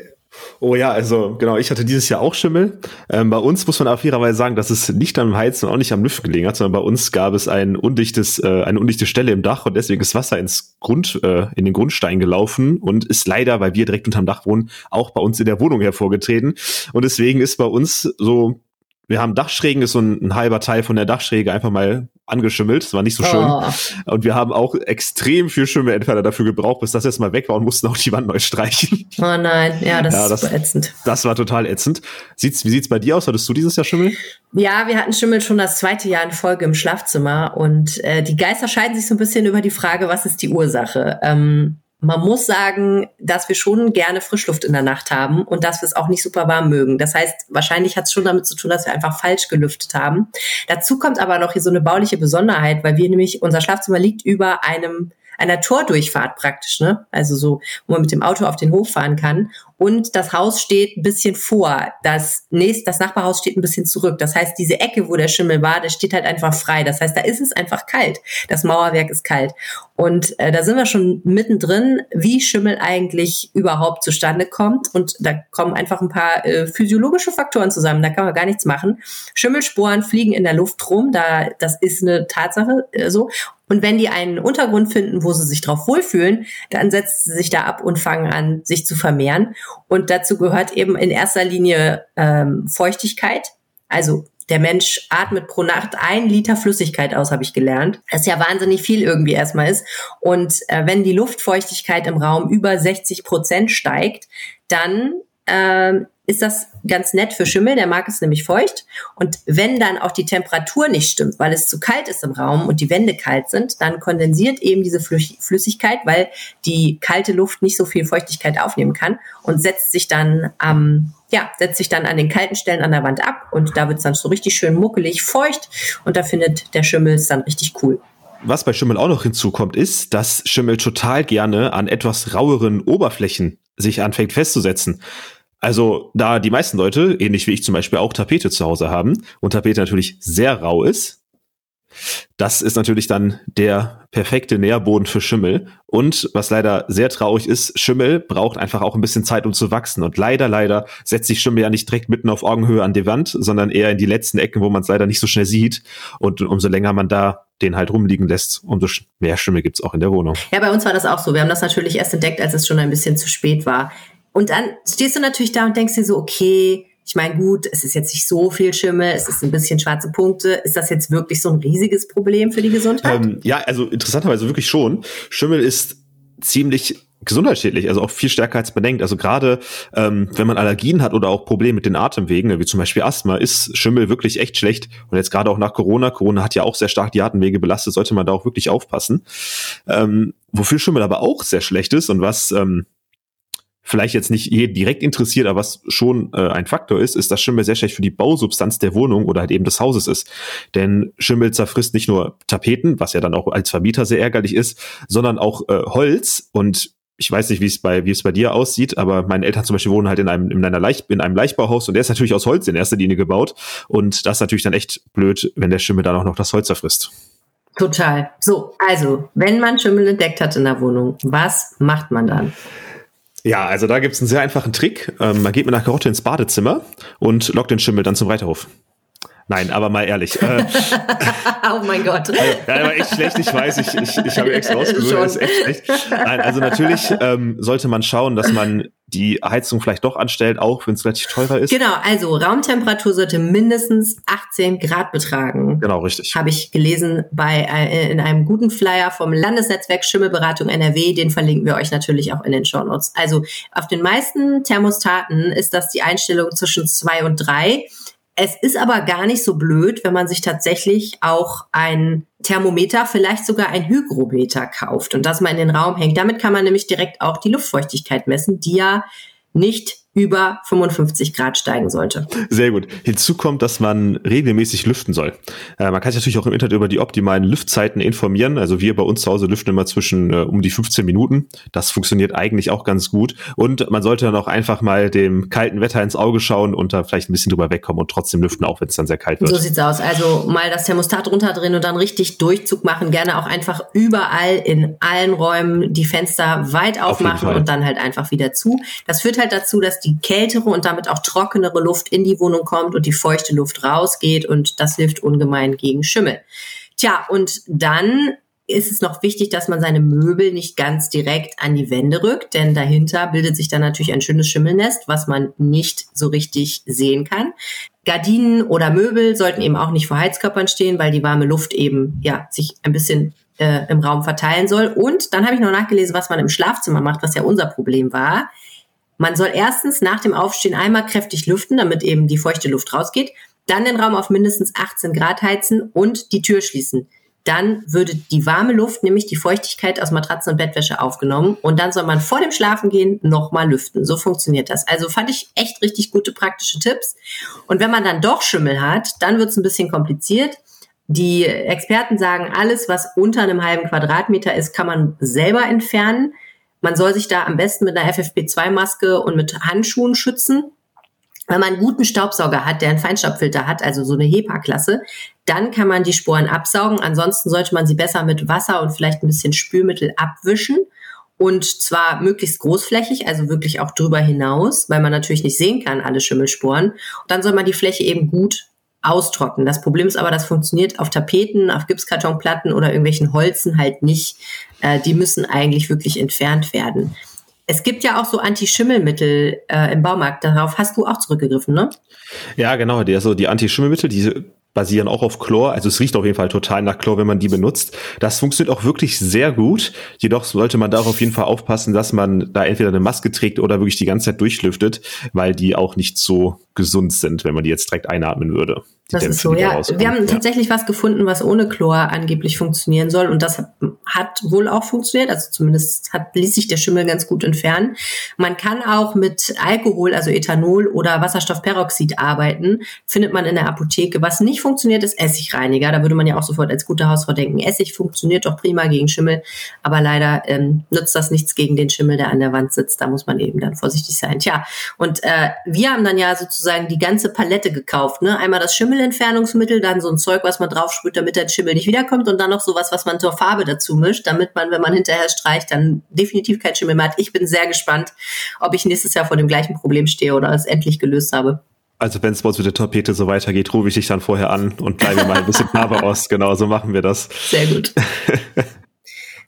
Oh ja, also genau, ich hatte dieses Jahr auch Schimmel. Ähm, bei uns muss man auf fairerweise sagen, dass es nicht am Heizen und auch nicht am Lüften gelegen hat, sondern bei uns gab es ein undichtes, äh, eine undichte Stelle im Dach und deswegen ist Wasser ins Grund, äh, in den Grundstein gelaufen und ist leider, weil wir direkt unterm Dach wohnen, auch bei uns in der Wohnung hervorgetreten. Und deswegen ist bei uns so wir haben Dachschrägen, ist so ein, ein, halber Teil von der Dachschräge einfach mal angeschimmelt. Das war nicht so schön. Oh. Und wir haben auch extrem viel Schimmelentferner dafür gebraucht, bis das jetzt mal weg war und mussten auch die Wand neu streichen. Oh nein, ja, das, ja, das ist ätzend. Das war total ätzend. Sieht's, wie sieht's bei dir aus? Hattest du dieses Jahr Schimmel? Ja, wir hatten Schimmel schon das zweite Jahr in Folge im Schlafzimmer und äh, die Geister scheiden sich so ein bisschen über die Frage, was ist die Ursache? Ähm, man muss sagen, dass wir schon gerne Frischluft in der Nacht haben und dass wir es auch nicht super warm mögen. Das heißt, wahrscheinlich hat es schon damit zu tun, dass wir einfach falsch gelüftet haben. Dazu kommt aber noch hier so eine bauliche Besonderheit, weil wir nämlich, unser Schlafzimmer liegt über einem einer Tordurchfahrt praktisch, ne? Also so, wo man mit dem Auto auf den Hof fahren kann. Und das Haus steht ein bisschen vor. Das nächste, das Nachbarhaus steht ein bisschen zurück. Das heißt, diese Ecke, wo der Schimmel war, der steht halt einfach frei. Das heißt, da ist es einfach kalt. Das Mauerwerk ist kalt. Und äh, da sind wir schon mittendrin, wie Schimmel eigentlich überhaupt zustande kommt. Und da kommen einfach ein paar äh, physiologische Faktoren zusammen. Da kann man gar nichts machen. Schimmelsporen fliegen in der Luft rum. Da, das ist eine Tatsache äh, so. Und wenn die einen Untergrund finden, wo sie sich drauf wohlfühlen, dann setzen sie sich da ab und fangen an, sich zu vermehren. Und dazu gehört eben in erster Linie ähm, Feuchtigkeit. Also der Mensch atmet pro Nacht ein Liter Flüssigkeit aus, habe ich gelernt. Das ja wahnsinnig viel irgendwie erstmal ist. Und äh, wenn die Luftfeuchtigkeit im Raum über 60 Prozent steigt, dann äh, ist das ganz nett für Schimmel, der mag es nämlich feucht. Und wenn dann auch die Temperatur nicht stimmt, weil es zu kalt ist im Raum und die Wände kalt sind, dann kondensiert eben diese Flüssigkeit, weil die kalte Luft nicht so viel Feuchtigkeit aufnehmen kann und setzt sich dann am ja, setzt sich dann an den kalten Stellen an der Wand ab und da wird es dann so richtig schön muckelig, feucht und da findet der Schimmel es dann richtig cool. Was bei Schimmel auch noch hinzukommt, ist, dass Schimmel total gerne an etwas raueren Oberflächen sich anfängt festzusetzen. Also, da die meisten Leute, ähnlich wie ich zum Beispiel auch Tapete zu Hause haben und Tapete natürlich sehr rau ist, das ist natürlich dann der perfekte Nährboden für Schimmel. Und was leider sehr traurig ist, Schimmel braucht einfach auch ein bisschen Zeit, um zu wachsen. Und leider, leider setzt sich Schimmel ja nicht direkt mitten auf Augenhöhe an die Wand, sondern eher in die letzten Ecken, wo man es leider nicht so schnell sieht. Und umso länger man da den halt rumliegen lässt, umso mehr Schimmel gibt's auch in der Wohnung. Ja, bei uns war das auch so. Wir haben das natürlich erst entdeckt, als es schon ein bisschen zu spät war. Und dann stehst du natürlich da und denkst dir so, okay, ich meine, gut, es ist jetzt nicht so viel Schimmel, es ist ein bisschen schwarze Punkte. Ist das jetzt wirklich so ein riesiges Problem für die Gesundheit? Ähm, ja, also interessanterweise wirklich schon. Schimmel ist ziemlich gesundheitsschädlich, also auch viel stärker als man denkt. Also gerade ähm, wenn man Allergien hat oder auch Probleme mit den Atemwegen, wie zum Beispiel Asthma, ist Schimmel wirklich echt schlecht. Und jetzt gerade auch nach Corona, Corona hat ja auch sehr stark die Atemwege belastet, sollte man da auch wirklich aufpassen. Ähm, wofür Schimmel aber auch sehr schlecht ist und was ähm, vielleicht jetzt nicht jeden direkt interessiert, aber was schon äh, ein Faktor ist, ist, dass Schimmel sehr schlecht für die Bausubstanz der Wohnung oder halt eben des Hauses ist. Denn Schimmel zerfrisst nicht nur Tapeten, was ja dann auch als Vermieter sehr ärgerlich ist, sondern auch äh, Holz und ich weiß nicht, wie es bei wie es bei dir aussieht, aber meine Eltern zum Beispiel wohnen halt in einem in einer Leicht, in einem Leichtbauhaus und der ist natürlich aus Holz in erster Linie gebaut und das ist natürlich dann echt blöd, wenn der Schimmel dann auch noch das Holz zerfrisst. Total. So, also wenn man Schimmel entdeckt hat in der Wohnung, was macht man dann? Ja, also da gibt's einen sehr einfachen Trick. Ähm, man geht mit einer Karotte ins Badezimmer und lockt den Schimmel dann zum Reiterhof. Nein, aber mal ehrlich. Äh, *laughs* oh mein Gott. Also, ja, aber echt schlecht, ich weiß, ich, ich, ich habe extra *laughs* rausgesucht, das ist echt schlecht. Nein, also natürlich ähm, sollte man schauen, dass man die Heizung vielleicht doch anstellt, auch wenn es relativ teurer ist. Genau, also Raumtemperatur sollte mindestens 18 Grad betragen. Genau, richtig. Habe ich gelesen bei äh, in einem guten Flyer vom Landesnetzwerk Schimmelberatung NRW, den verlinken wir euch natürlich auch in den Show Notes. Also auf den meisten Thermostaten ist das die Einstellung zwischen zwei und drei. Es ist aber gar nicht so blöd, wenn man sich tatsächlich auch ein Thermometer, vielleicht sogar ein Hygrometer kauft und das mal in den Raum hängt. Damit kann man nämlich direkt auch die Luftfeuchtigkeit messen, die ja nicht über 55 Grad steigen sollte. Sehr gut. Hinzu kommt, dass man regelmäßig lüften soll. Äh, man kann sich natürlich auch im Internet über die optimalen Lüftzeiten informieren. Also wir bei uns zu Hause lüften immer zwischen äh, um die 15 Minuten. Das funktioniert eigentlich auch ganz gut. Und man sollte dann auch einfach mal dem kalten Wetter ins Auge schauen und da vielleicht ein bisschen drüber wegkommen und trotzdem lüften, auch wenn es dann sehr kalt wird. So sieht's aus. Also mal das Thermostat runterdrehen und dann richtig Durchzug machen. Gerne auch einfach überall in allen Räumen die Fenster weit aufmachen Auf und dann halt einfach wieder zu. Das führt halt dazu, dass die kältere und damit auch trockenere Luft in die Wohnung kommt und die feuchte Luft rausgeht und das hilft ungemein gegen Schimmel. Tja, und dann ist es noch wichtig, dass man seine Möbel nicht ganz direkt an die Wände rückt, denn dahinter bildet sich dann natürlich ein schönes Schimmelnest, was man nicht so richtig sehen kann. Gardinen oder Möbel sollten eben auch nicht vor Heizkörpern stehen, weil die warme Luft eben ja sich ein bisschen äh, im Raum verteilen soll. Und dann habe ich noch nachgelesen, was man im Schlafzimmer macht, was ja unser Problem war. Man soll erstens nach dem Aufstehen einmal kräftig lüften, damit eben die feuchte Luft rausgeht, dann den Raum auf mindestens 18 Grad heizen und die Tür schließen. Dann würde die warme Luft, nämlich die Feuchtigkeit aus Matratzen und Bettwäsche aufgenommen und dann soll man vor dem Schlafengehen nochmal lüften. So funktioniert das. Also fand ich echt richtig gute praktische Tipps. Und wenn man dann doch Schimmel hat, dann wird es ein bisschen kompliziert. Die Experten sagen, alles, was unter einem halben Quadratmeter ist, kann man selber entfernen. Man soll sich da am besten mit einer FFP2-Maske und mit Handschuhen schützen. Wenn man einen guten Staubsauger hat, der einen Feinstaubfilter hat, also so eine HEPA-Klasse, dann kann man die Sporen absaugen. Ansonsten sollte man sie besser mit Wasser und vielleicht ein bisschen Spülmittel abwischen. Und zwar möglichst großflächig, also wirklich auch drüber hinaus, weil man natürlich nicht sehen kann, alle Schimmelsporen. Und dann soll man die Fläche eben gut austrocknen. Das Problem ist aber, das funktioniert auf Tapeten, auf Gipskartonplatten oder irgendwelchen Holzen halt nicht. Äh, die müssen eigentlich wirklich entfernt werden. Es gibt ja auch so Anti-Schimmelmittel äh, im Baumarkt. Darauf hast du auch zurückgegriffen, ne? Ja, genau. Die, also die Anti-Schimmelmittel, die basieren auch auf Chlor. Also es riecht auf jeden Fall total nach Chlor, wenn man die benutzt. Das funktioniert auch wirklich sehr gut. Jedoch sollte man da auf jeden Fall aufpassen, dass man da entweder eine Maske trägt oder wirklich die ganze Zeit durchlüftet, weil die auch nicht so gesund sind, wenn man die jetzt direkt einatmen würde. Das ist so, ja. Wir haben ja. tatsächlich was gefunden, was ohne Chlor angeblich funktionieren soll. Und das hat wohl auch funktioniert. Also zumindest hat, ließ sich der Schimmel ganz gut entfernen. Man kann auch mit Alkohol, also Ethanol oder Wasserstoffperoxid arbeiten. Findet man in der Apotheke. Was nicht funktioniert, ist Essigreiniger. Da würde man ja auch sofort als gute Hausfrau denken, Essig funktioniert doch prima gegen Schimmel. Aber leider ähm, nutzt das nichts gegen den Schimmel, der an der Wand sitzt. Da muss man eben dann vorsichtig sein. Tja, und äh, wir haben dann ja sozusagen die ganze Palette gekauft. Ne? Einmal das Schimmel Schimmelentfernungsmittel, dann so ein Zeug, was man draufsprüht, damit der Schimmel nicht wiederkommt und dann noch sowas, was man zur Farbe dazu mischt, damit man, wenn man hinterher streicht, dann definitiv kein Schimmel mehr hat. Ich bin sehr gespannt, ob ich nächstes Jahr vor dem gleichen Problem stehe oder es endlich gelöst habe. Also wenn es bei uns mit der Tapete so weitergeht, rufe ich dich dann vorher an und bleibe mal ein bisschen Farbe aus. *laughs* Genau, so machen wir das. Sehr gut. *laughs*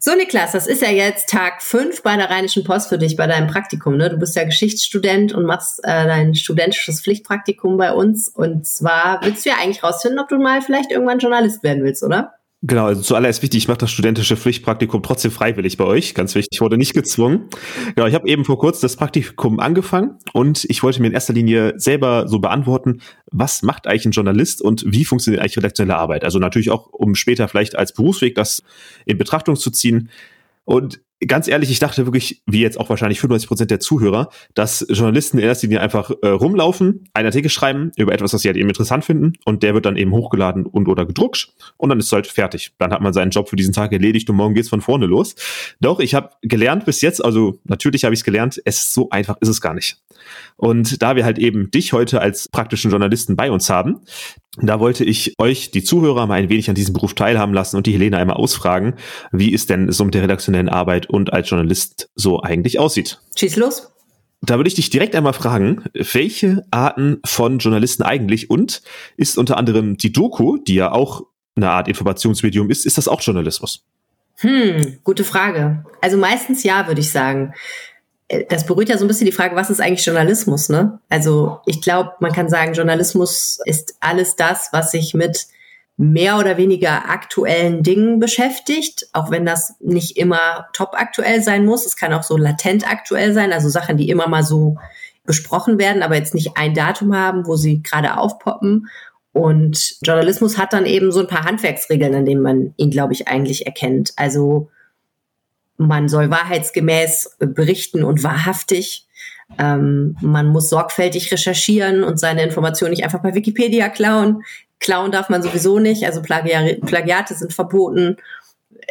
So, Niklas, das ist ja jetzt Tag fünf bei der Rheinischen Post für dich, bei deinem Praktikum. Ne? Du bist ja Geschichtsstudent und machst äh, dein studentisches Pflichtpraktikum bei uns. Und zwar willst du ja eigentlich rausfinden, ob du mal vielleicht irgendwann Journalist werden willst, oder? Genau, also zuallererst wichtig, ich mache das studentische Pflichtpraktikum trotzdem freiwillig bei euch. Ganz wichtig, ich wurde nicht gezwungen. Genau, ich habe eben vor kurzem das Praktikum angefangen und ich wollte mir in erster Linie selber so beantworten, was macht eigentlich ein Journalist und wie funktioniert eigentlich redaktionelle Arbeit? Also natürlich auch, um später vielleicht als Berufsweg das in Betrachtung zu ziehen. Und ganz ehrlich, ich dachte wirklich, wie jetzt auch wahrscheinlich 95 Prozent der Zuhörer, dass Journalisten in erster Linie einfach äh, rumlaufen, einen Artikel schreiben über etwas, was sie halt eben interessant finden und der wird dann eben hochgeladen und oder gedruckt und dann ist es halt fertig. Dann hat man seinen Job für diesen Tag erledigt und morgen geht's von vorne los. Doch, ich habe gelernt bis jetzt, also natürlich habe ich es gelernt, es so einfach ist es gar nicht. Und da wir halt eben dich heute als praktischen Journalisten bei uns haben, da wollte ich euch, die Zuhörer, mal ein wenig an diesem Beruf teilhaben lassen und die Helene einmal ausfragen, wie es denn so mit der redaktionellen Arbeit und als Journalist so eigentlich aussieht. Schieß los. Da würde ich dich direkt einmal fragen, welche Arten von Journalisten eigentlich und ist unter anderem die Doku, die ja auch eine Art Informationsmedium ist, ist das auch Journalismus? Hm, gute Frage. Also meistens ja, würde ich sagen. Äh, das berührt ja so ein bisschen die Frage, was ist eigentlich Journalismus, ne? Also ich glaube, man kann sagen, Journalismus ist alles das, was sich mit mehr oder weniger aktuellen Dingen beschäftigt, auch wenn das nicht immer top aktuell sein muss. Es kann auch so latent aktuell sein, also Sachen, die immer mal so besprochen werden, aber jetzt nicht ein Datum haben, wo sie gerade aufpoppen. Und Journalismus hat dann eben so ein paar Handwerksregeln, an denen man ihn, glaube ich, eigentlich erkennt. Also man soll wahrheitsgemäß berichten und wahrhaftig. Ähm, man muss sorgfältig recherchieren und seine Informationen nicht einfach bei Wikipedia klauen. Klauen darf man sowieso nicht, also Plagiari Plagiate sind verboten.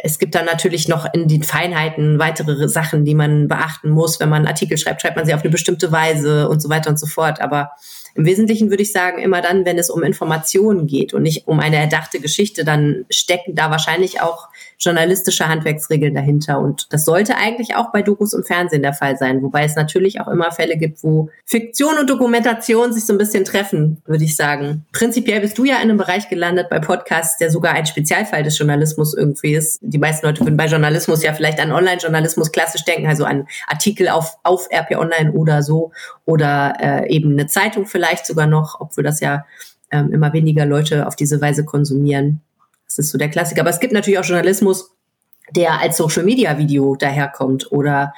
Es gibt dann natürlich noch in den Feinheiten weitere Sachen, die man beachten muss. Wenn man Artikel schreibt, schreibt man sie auf eine bestimmte Weise und so weiter und so fort. Aber im Wesentlichen würde ich sagen, immer dann, wenn es um Informationen geht und nicht um eine erdachte Geschichte, dann stecken da wahrscheinlich auch journalistische Handwerksregeln dahinter. Und das sollte eigentlich auch bei Dokus im Fernsehen der Fall sein, wobei es natürlich auch immer Fälle gibt, wo Fiktion und Dokumentation sich so ein bisschen treffen, würde ich sagen. Prinzipiell bist du ja in einem Bereich gelandet bei Podcasts, der sogar ein Spezialfall des Journalismus irgendwie ist. Die meisten Leute würden bei Journalismus ja vielleicht an Online-Journalismus klassisch denken, also an Artikel auf, auf RP Online oder so oder äh, eben eine Zeitung vielleicht sogar noch, obwohl das ja ähm, immer weniger Leute auf diese Weise konsumieren. Das ist so der Klassiker. Aber es gibt natürlich auch Journalismus, der als Social Media Video daherkommt oder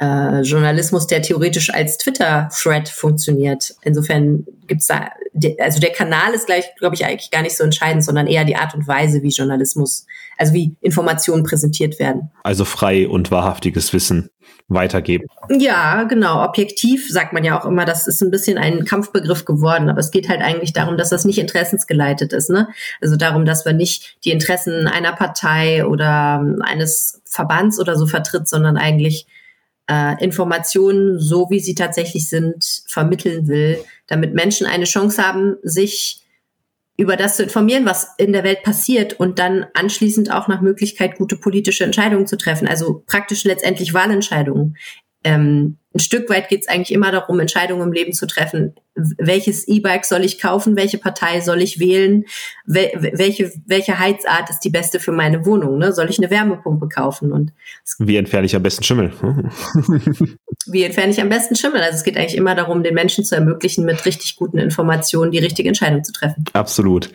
äh, Journalismus, der theoretisch als Twitter-Thread funktioniert. Insofern gibt's da, also der Kanal ist gleich, glaube ich, eigentlich gar nicht so entscheidend, sondern eher die Art und Weise, wie Journalismus, also wie Informationen präsentiert werden. Also frei und wahrhaftiges Wissen weitergeben. Ja, genau. Objektiv sagt man ja auch immer, das ist ein bisschen ein Kampfbegriff geworden, aber es geht halt eigentlich darum, dass das nicht interessensgeleitet ist. Ne? Also darum, dass man nicht die Interessen einer Partei oder eines Verbands oder so vertritt, sondern eigentlich äh, Informationen, so wie sie tatsächlich sind, vermitteln will, damit Menschen eine Chance haben, sich über das zu informieren, was in der Welt passiert und dann anschließend auch nach Möglichkeit gute politische Entscheidungen zu treffen, also praktisch letztendlich Wahlentscheidungen. Ähm, ein Stück weit geht es eigentlich immer darum, Entscheidungen im Leben zu treffen. Welches E-Bike soll ich kaufen? Welche Partei soll ich wählen? Wel welche, welche Heizart ist die beste für meine Wohnung? Ne? Soll ich eine Wärmepumpe kaufen? Und wie entferne ich am besten Schimmel? *laughs* wie entferne ich am besten Schimmel? Also es geht eigentlich immer darum, den Menschen zu ermöglichen, mit richtig guten Informationen die richtige Entscheidung zu treffen. Absolut.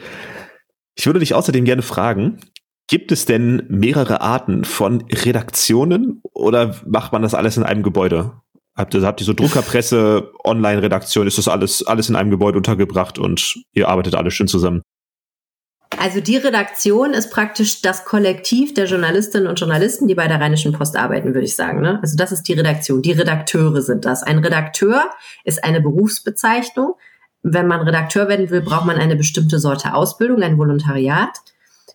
Ich würde dich außerdem gerne fragen, Gibt es denn mehrere Arten von Redaktionen oder macht man das alles in einem Gebäude? Habt ihr, habt ihr so Druckerpresse, *laughs* Online-Redaktion, ist das alles, alles in einem Gebäude untergebracht und ihr arbeitet alle schön zusammen? Also die Redaktion ist praktisch das Kollektiv der Journalistinnen und Journalisten, die bei der Rheinischen Post arbeiten, würde ich sagen. Ne? Also das ist die Redaktion. Die Redakteure sind das. Ein Redakteur ist eine Berufsbezeichnung. Wenn man Redakteur werden will, braucht man eine bestimmte Sorte Ausbildung, ein Volontariat.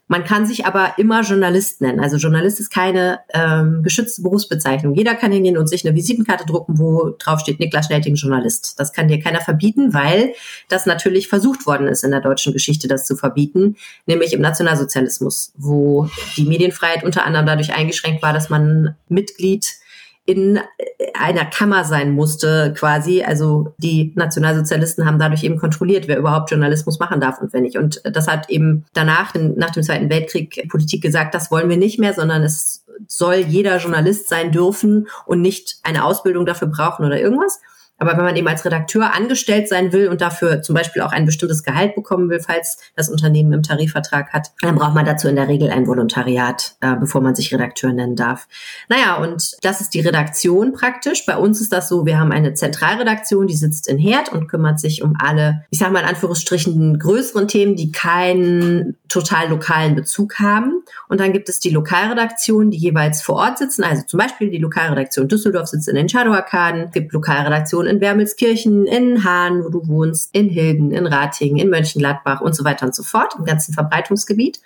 Man kann sich aber immer Journalist nennen. Also Journalist ist keine ähm, geschützte Berufsbezeichnung. Jeder kann hingehen und sich eine Visitenkarte drucken, wo drauf steht Niklas Schnelting Journalist. Das kann dir keiner verbieten, weil das natürlich versucht worden ist in der deutschen Geschichte, das zu verbieten, nämlich im Nationalsozialismus, wo die Medienfreiheit unter anderem dadurch eingeschränkt war, dass man Mitglied in einer Kammer sein musste, quasi. Also die Nationalsozialisten haben dadurch eben kontrolliert, wer überhaupt Journalismus machen darf und wer nicht. Und das hat eben danach, nach dem Zweiten Weltkrieg, Politik gesagt, das wollen wir nicht mehr, sondern es soll jeder Journalist sein dürfen und nicht eine Ausbildung dafür brauchen oder irgendwas. Aber wenn man eben als Redakteur angestellt sein will und dafür zum Beispiel auch ein bestimmtes Gehalt bekommen will, falls das Unternehmen im Tarifvertrag hat, dann braucht man dazu in der Regel ein Volontariat, äh, bevor man sich Redakteur nennen darf. Naja, und das ist die Redaktion praktisch. Bei uns ist das so, wir haben eine Zentralredaktion, die sitzt in Herd und kümmert sich um alle, ich sage mal in Anführungsstrichen, größeren Themen, die keinen total lokalen Bezug haben. Und dann gibt es die Lokalredaktion, die jeweils vor Ort sitzen. Also zum Beispiel die Lokalredaktion Düsseldorf sitzt in den Shadow-Arkaden, gibt Lokalredaktionen in Wermelskirchen, in Hahn, wo du wohnst, in Hilden, in Ratingen, in Mönchengladbach und so weiter und so fort, im ganzen Verbreitungsgebiet.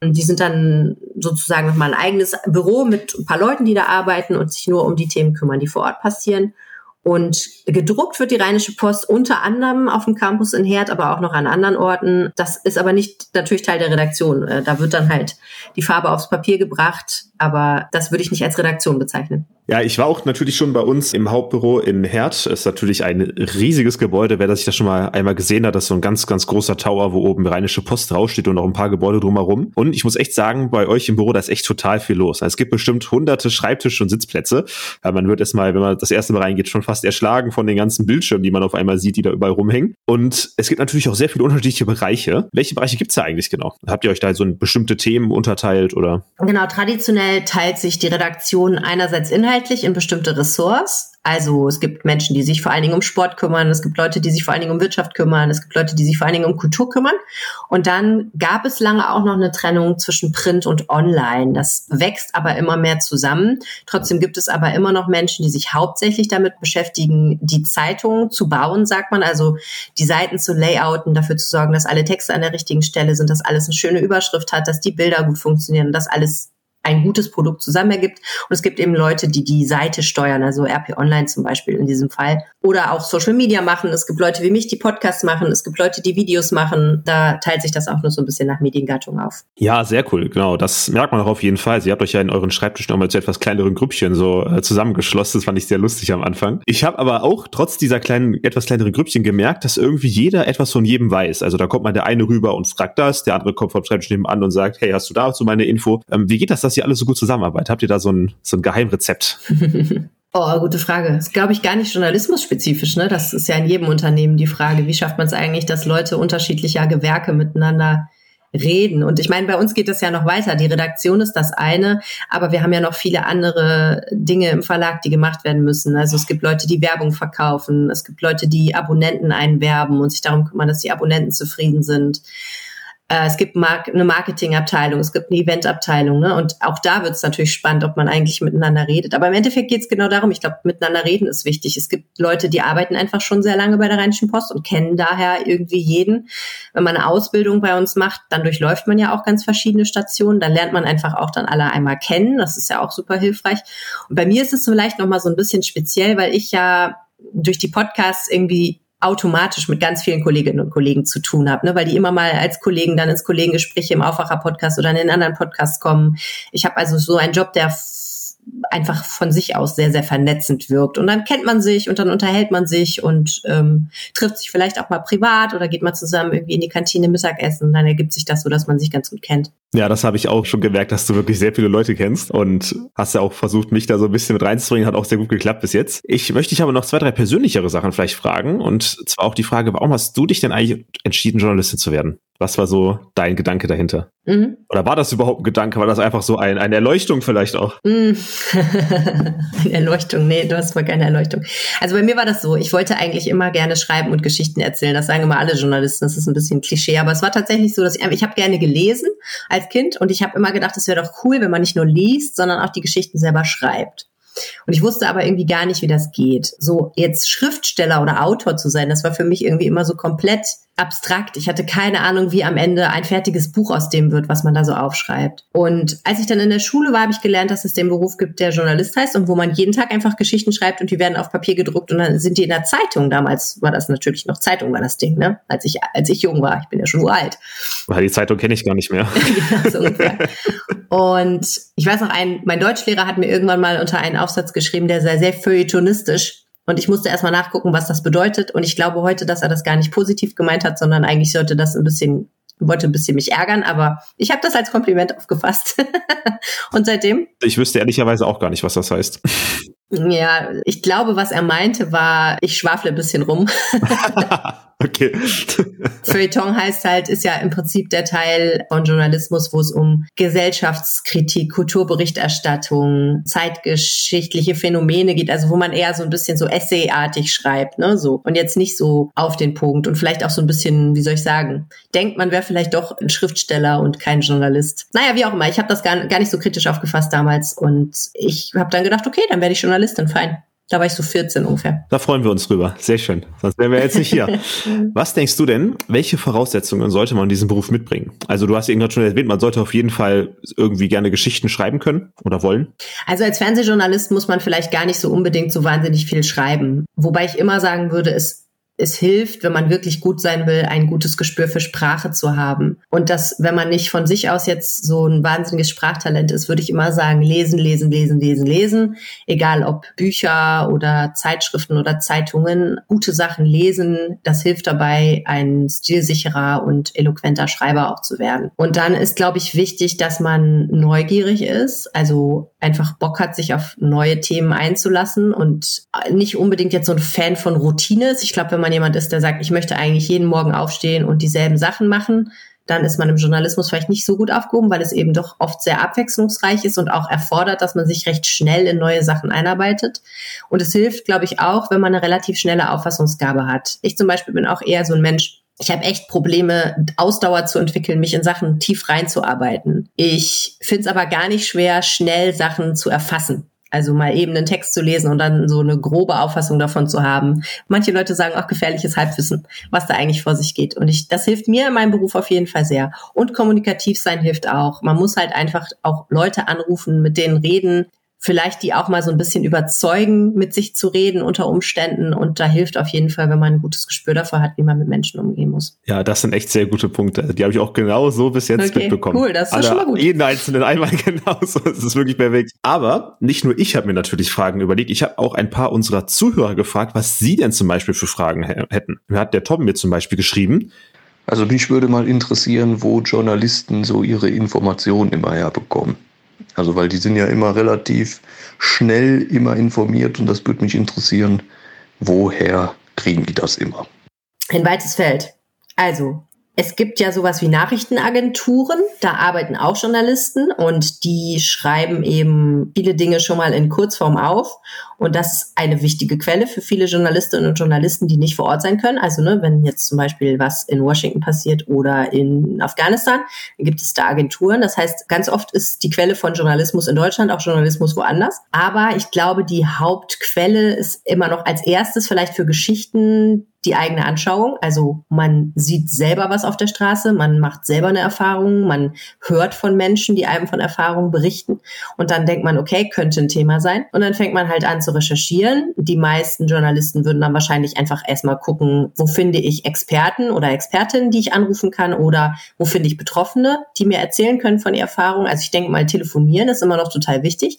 Und die sind dann sozusagen nochmal ein eigenes Büro mit ein paar Leuten, die da arbeiten und sich nur um die Themen kümmern, die vor Ort passieren. Und gedruckt wird die Rheinische Post unter anderem auf dem Campus in Herd, aber auch noch an anderen Orten. Das ist aber nicht natürlich Teil der Redaktion. Äh, da wird dann halt die Farbe aufs Papier gebracht, aber das würde ich nicht als Redaktion bezeichnen. Ja, ich war auch natürlich schon bei uns im Hauptbüro in Herd. Ist natürlich ein riesiges Gebäude. Wer das sich das schon mal einmal gesehen hat, das ist so ein ganz, ganz großer Tower, wo oben Rheinische Post draufsteht und noch ein paar Gebäude drumherum. Und ich muss echt sagen, bei euch im Büro, da ist echt total viel los. Also es gibt bestimmt hunderte Schreibtische und Sitzplätze. Man wird erstmal, wenn man das erste Mal reingeht, schon fast erschlagen von den ganzen Bildschirmen, die man auf einmal sieht, die da überall rumhängen. Und es gibt natürlich auch sehr viele unterschiedliche Bereiche. Welche Bereiche gibt's da eigentlich genau? Habt ihr euch da so in bestimmte Themen unterteilt oder? Genau, traditionell teilt sich die Redaktion einerseits inhaltlich in bestimmte Ressorts. Also es gibt Menschen, die sich vor allen Dingen um Sport kümmern, es gibt Leute, die sich vor allen Dingen um Wirtschaft kümmern, es gibt Leute, die sich vor allen Dingen um Kultur kümmern. Und dann gab es lange auch noch eine Trennung zwischen Print und Online. Das wächst aber immer mehr zusammen. Trotzdem gibt es aber immer noch Menschen, die sich hauptsächlich damit beschäftigen, die Zeitung zu bauen, sagt man, also die Seiten zu layouten, dafür zu sorgen, dass alle Texte an der richtigen Stelle sind, dass alles eine schöne Überschrift hat, dass die Bilder gut funktionieren, dass alles ein gutes Produkt zusammen ergibt. Und es gibt eben Leute, die die Seite steuern, also RP Online zum Beispiel in diesem Fall. Oder auch Social Media machen. Es gibt Leute wie mich, die Podcasts machen. Es gibt Leute, die Videos machen. Da teilt sich das auch nur so ein bisschen nach Mediengattung auf. Ja, sehr cool. Genau. Das merkt man auch auf jeden Fall. Sie habt euch ja in euren Schreibtisch nochmal zu etwas kleineren Grüppchen so äh, zusammengeschlossen. Das fand ich sehr lustig am Anfang. Ich habe aber auch trotz dieser kleinen, etwas kleineren Grüppchen gemerkt, dass irgendwie jeder etwas von jedem weiß. Also da kommt mal der eine rüber und fragt das, der andere kommt vom Schreibtisch nebenan und sagt, hey, hast du dazu meine Info? Ähm, wie geht das, dass ihr alle so gut zusammenarbeitet? Habt ihr da so ein, so ein Geheimrezept? *laughs* Oh, gute Frage. Das ist, glaube ich, gar nicht journalismusspezifisch. Ne? Das ist ja in jedem Unternehmen die Frage, wie schafft man es eigentlich, dass Leute unterschiedlicher Gewerke miteinander reden. Und ich meine, bei uns geht das ja noch weiter. Die Redaktion ist das eine, aber wir haben ja noch viele andere Dinge im Verlag, die gemacht werden müssen. Also es gibt Leute, die Werbung verkaufen, es gibt Leute, die Abonnenten einwerben und sich darum kümmern, dass die Abonnenten zufrieden sind. Äh, es gibt eine Marketingabteilung, es gibt eine Eventabteilung, ne? Und auch da wird es natürlich spannend, ob man eigentlich miteinander redet. Aber im Endeffekt geht es genau darum, ich glaube, miteinander reden ist wichtig. Es gibt Leute, die arbeiten einfach schon sehr lange bei der Rheinischen Post und kennen daher irgendwie jeden. Wenn man eine Ausbildung bei uns macht, dann durchläuft man ja auch ganz verschiedene Stationen. Dann lernt man einfach auch dann alle einmal kennen. Das ist ja auch super hilfreich. Und bei mir ist es vielleicht nochmal so ein bisschen speziell, weil ich ja durch die Podcasts irgendwie automatisch mit ganz vielen Kolleginnen und Kollegen zu tun habe, ne, weil die immer mal als Kollegen dann ins Kollegengespräch im Aufwacher-Podcast oder in den anderen Podcasts kommen. Ich habe also so einen Job, der einfach von sich aus sehr, sehr vernetzend wirkt. Und dann kennt man sich und dann unterhält man sich und ähm, trifft sich vielleicht auch mal privat oder geht mal zusammen irgendwie in die Kantine Mittagessen. Dann ergibt sich das so, dass man sich ganz gut kennt. Ja, das habe ich auch schon gemerkt, dass du wirklich sehr viele Leute kennst und hast ja auch versucht, mich da so ein bisschen mit reinzubringen. Hat auch sehr gut geklappt bis jetzt. Ich möchte dich aber noch zwei, drei persönlichere Sachen vielleicht fragen. Und zwar auch die Frage, warum hast du dich denn eigentlich entschieden, Journalistin zu werden? Was war so dein Gedanke dahinter? Mhm. Oder war das überhaupt ein Gedanke? War das einfach so ein, eine Erleuchtung vielleicht auch? Mhm. *laughs* eine Erleuchtung, nee, du hast mal keine Erleuchtung. Also bei mir war das so, ich wollte eigentlich immer gerne schreiben und Geschichten erzählen. Das sagen immer alle Journalisten, das ist ein bisschen Klischee, aber es war tatsächlich so, dass ich, ich habe gerne gelesen als Kind und ich habe immer gedacht, es wäre doch cool, wenn man nicht nur liest, sondern auch die Geschichten selber schreibt. Und ich wusste aber irgendwie gar nicht, wie das geht. So jetzt Schriftsteller oder Autor zu sein, das war für mich irgendwie immer so komplett abstrakt. Ich hatte keine Ahnung, wie am Ende ein fertiges Buch aus dem wird, was man da so aufschreibt. Und als ich dann in der Schule war, habe ich gelernt, dass es den Beruf gibt, der Journalist heißt und wo man jeden Tag einfach Geschichten schreibt und die werden auf Papier gedruckt und dann sind die in der Zeitung. Damals war das natürlich noch Zeitung, war das Ding, ne? Als ich, als ich jung war. Ich bin ja schon uralt. Die Zeitung kenne ich gar nicht mehr. *laughs* genau, so ungefähr. Und ich weiß noch, ein, mein Deutschlehrer hat mir irgendwann mal unter einen Aufsatz geschrieben, der sei sehr feuilletonistisch. Und ich musste erstmal nachgucken, was das bedeutet. Und ich glaube heute, dass er das gar nicht positiv gemeint hat, sondern eigentlich sollte das ein bisschen, wollte ein bisschen mich ärgern. Aber ich habe das als Kompliment aufgefasst. *laughs* und seitdem? Ich wüsste ehrlicherweise auch gar nicht, was das heißt. Ja, ich glaube, was er meinte, war, ich schwafle ein bisschen rum. *laughs* okay. Feuilleton heißt halt, ist ja im Prinzip der Teil von Journalismus, wo es um Gesellschaftskritik, Kulturberichterstattung, zeitgeschichtliche Phänomene geht, also wo man eher so ein bisschen so essayartig schreibt, ne, so. Und jetzt nicht so auf den Punkt und vielleicht auch so ein bisschen, wie soll ich sagen, denkt man wäre vielleicht doch ein Schriftsteller und kein Journalist. Naja, wie auch immer, ich habe das gar, gar nicht so kritisch aufgefasst damals und ich habe dann gedacht, okay, dann werde ich Journalist Journalistin, fein. Da war ich so 14 ungefähr. Da freuen wir uns drüber. Sehr schön. Sonst wären wir jetzt nicht hier. *laughs* Was denkst du denn, welche Voraussetzungen sollte man in diesem Beruf mitbringen? Also du hast irgendwann schon erwähnt, man sollte auf jeden Fall irgendwie gerne Geschichten schreiben können oder wollen. Also als Fernsehjournalist muss man vielleicht gar nicht so unbedingt so wahnsinnig viel schreiben. Wobei ich immer sagen würde, es es hilft, wenn man wirklich gut sein will, ein gutes Gespür für Sprache zu haben. Und dass, wenn man nicht von sich aus jetzt so ein wahnsinniges Sprachtalent ist, würde ich immer sagen, lesen, lesen, lesen, lesen, lesen. Egal ob Bücher oder Zeitschriften oder Zeitungen, gute Sachen lesen, das hilft dabei, ein stilsicherer und eloquenter Schreiber auch zu werden. Und dann ist, glaube ich, wichtig, dass man neugierig ist, also einfach Bock hat, sich auf neue Themen einzulassen und nicht unbedingt jetzt so ein Fan von Routine ist. Ich glaube, wenn man jemand ist, der sagt, ich möchte eigentlich jeden Morgen aufstehen und dieselben Sachen machen, dann ist man im Journalismus vielleicht nicht so gut aufgehoben, weil es eben doch oft sehr abwechslungsreich ist und auch erfordert, dass man sich recht schnell in neue Sachen einarbeitet. Und es hilft, glaube ich, auch, wenn man eine relativ schnelle Auffassungsgabe hat. Ich zum Beispiel bin auch eher so ein Mensch, ich habe echt Probleme, Ausdauer zu entwickeln, mich in Sachen tief reinzuarbeiten. Ich finde es aber gar nicht schwer, schnell Sachen zu erfassen. Also mal eben einen Text zu lesen und dann so eine grobe Auffassung davon zu haben. Manche Leute sagen auch gefährliches Halbwissen, was da eigentlich vor sich geht. Und ich, das hilft mir in meinem Beruf auf jeden Fall sehr. Und kommunikativ sein hilft auch. Man muss halt einfach auch Leute anrufen, mit denen reden, vielleicht die auch mal so ein bisschen überzeugen, mit sich zu reden unter Umständen. Und da hilft auf jeden Fall, wenn man ein gutes Gespür dafür hat, wie man mit Menschen umgehen muss. Ja, das sind echt sehr gute Punkte. Die habe ich auch genau so bis jetzt okay, mitbekommen. Cool, das ist Alle, schon mal gut. Jeden einzelnen einmal *laughs* genauso. Das ist wirklich perfekt. Aber nicht nur ich habe mir natürlich Fragen überlegt. Ich habe auch ein paar unserer Zuhörer gefragt, was sie denn zum Beispiel für Fragen hätten. Da hat der Tom mir zum Beispiel geschrieben. Also mich würde mal interessieren, wo Journalisten so ihre Informationen immer herbekommen. Also weil die sind ja immer relativ schnell immer informiert und das würde mich interessieren, woher kriegen die das immer? Ein weites Feld. Also, es gibt ja sowas wie Nachrichtenagenturen, da arbeiten auch Journalisten und die schreiben eben viele Dinge schon mal in Kurzform auf. Und das ist eine wichtige Quelle für viele Journalistinnen und Journalisten, die nicht vor Ort sein können. Also ne, wenn jetzt zum Beispiel was in Washington passiert oder in Afghanistan, dann gibt es da Agenturen. Das heißt, ganz oft ist die Quelle von Journalismus in Deutschland auch Journalismus woanders. Aber ich glaube, die Hauptquelle ist immer noch als erstes vielleicht für Geschichten, die eigene Anschauung. Also man sieht selber was auf der Straße, man macht selber eine Erfahrung, man hört von Menschen, die einem von Erfahrungen berichten und dann denkt man, okay, könnte ein Thema sein. Und dann fängt man halt an zu recherchieren. Die meisten Journalisten würden dann wahrscheinlich einfach erstmal gucken, wo finde ich Experten oder Expertinnen, die ich anrufen kann oder wo finde ich Betroffene, die mir erzählen können von ihrer Erfahrung. Also ich denke mal, telefonieren ist immer noch total wichtig.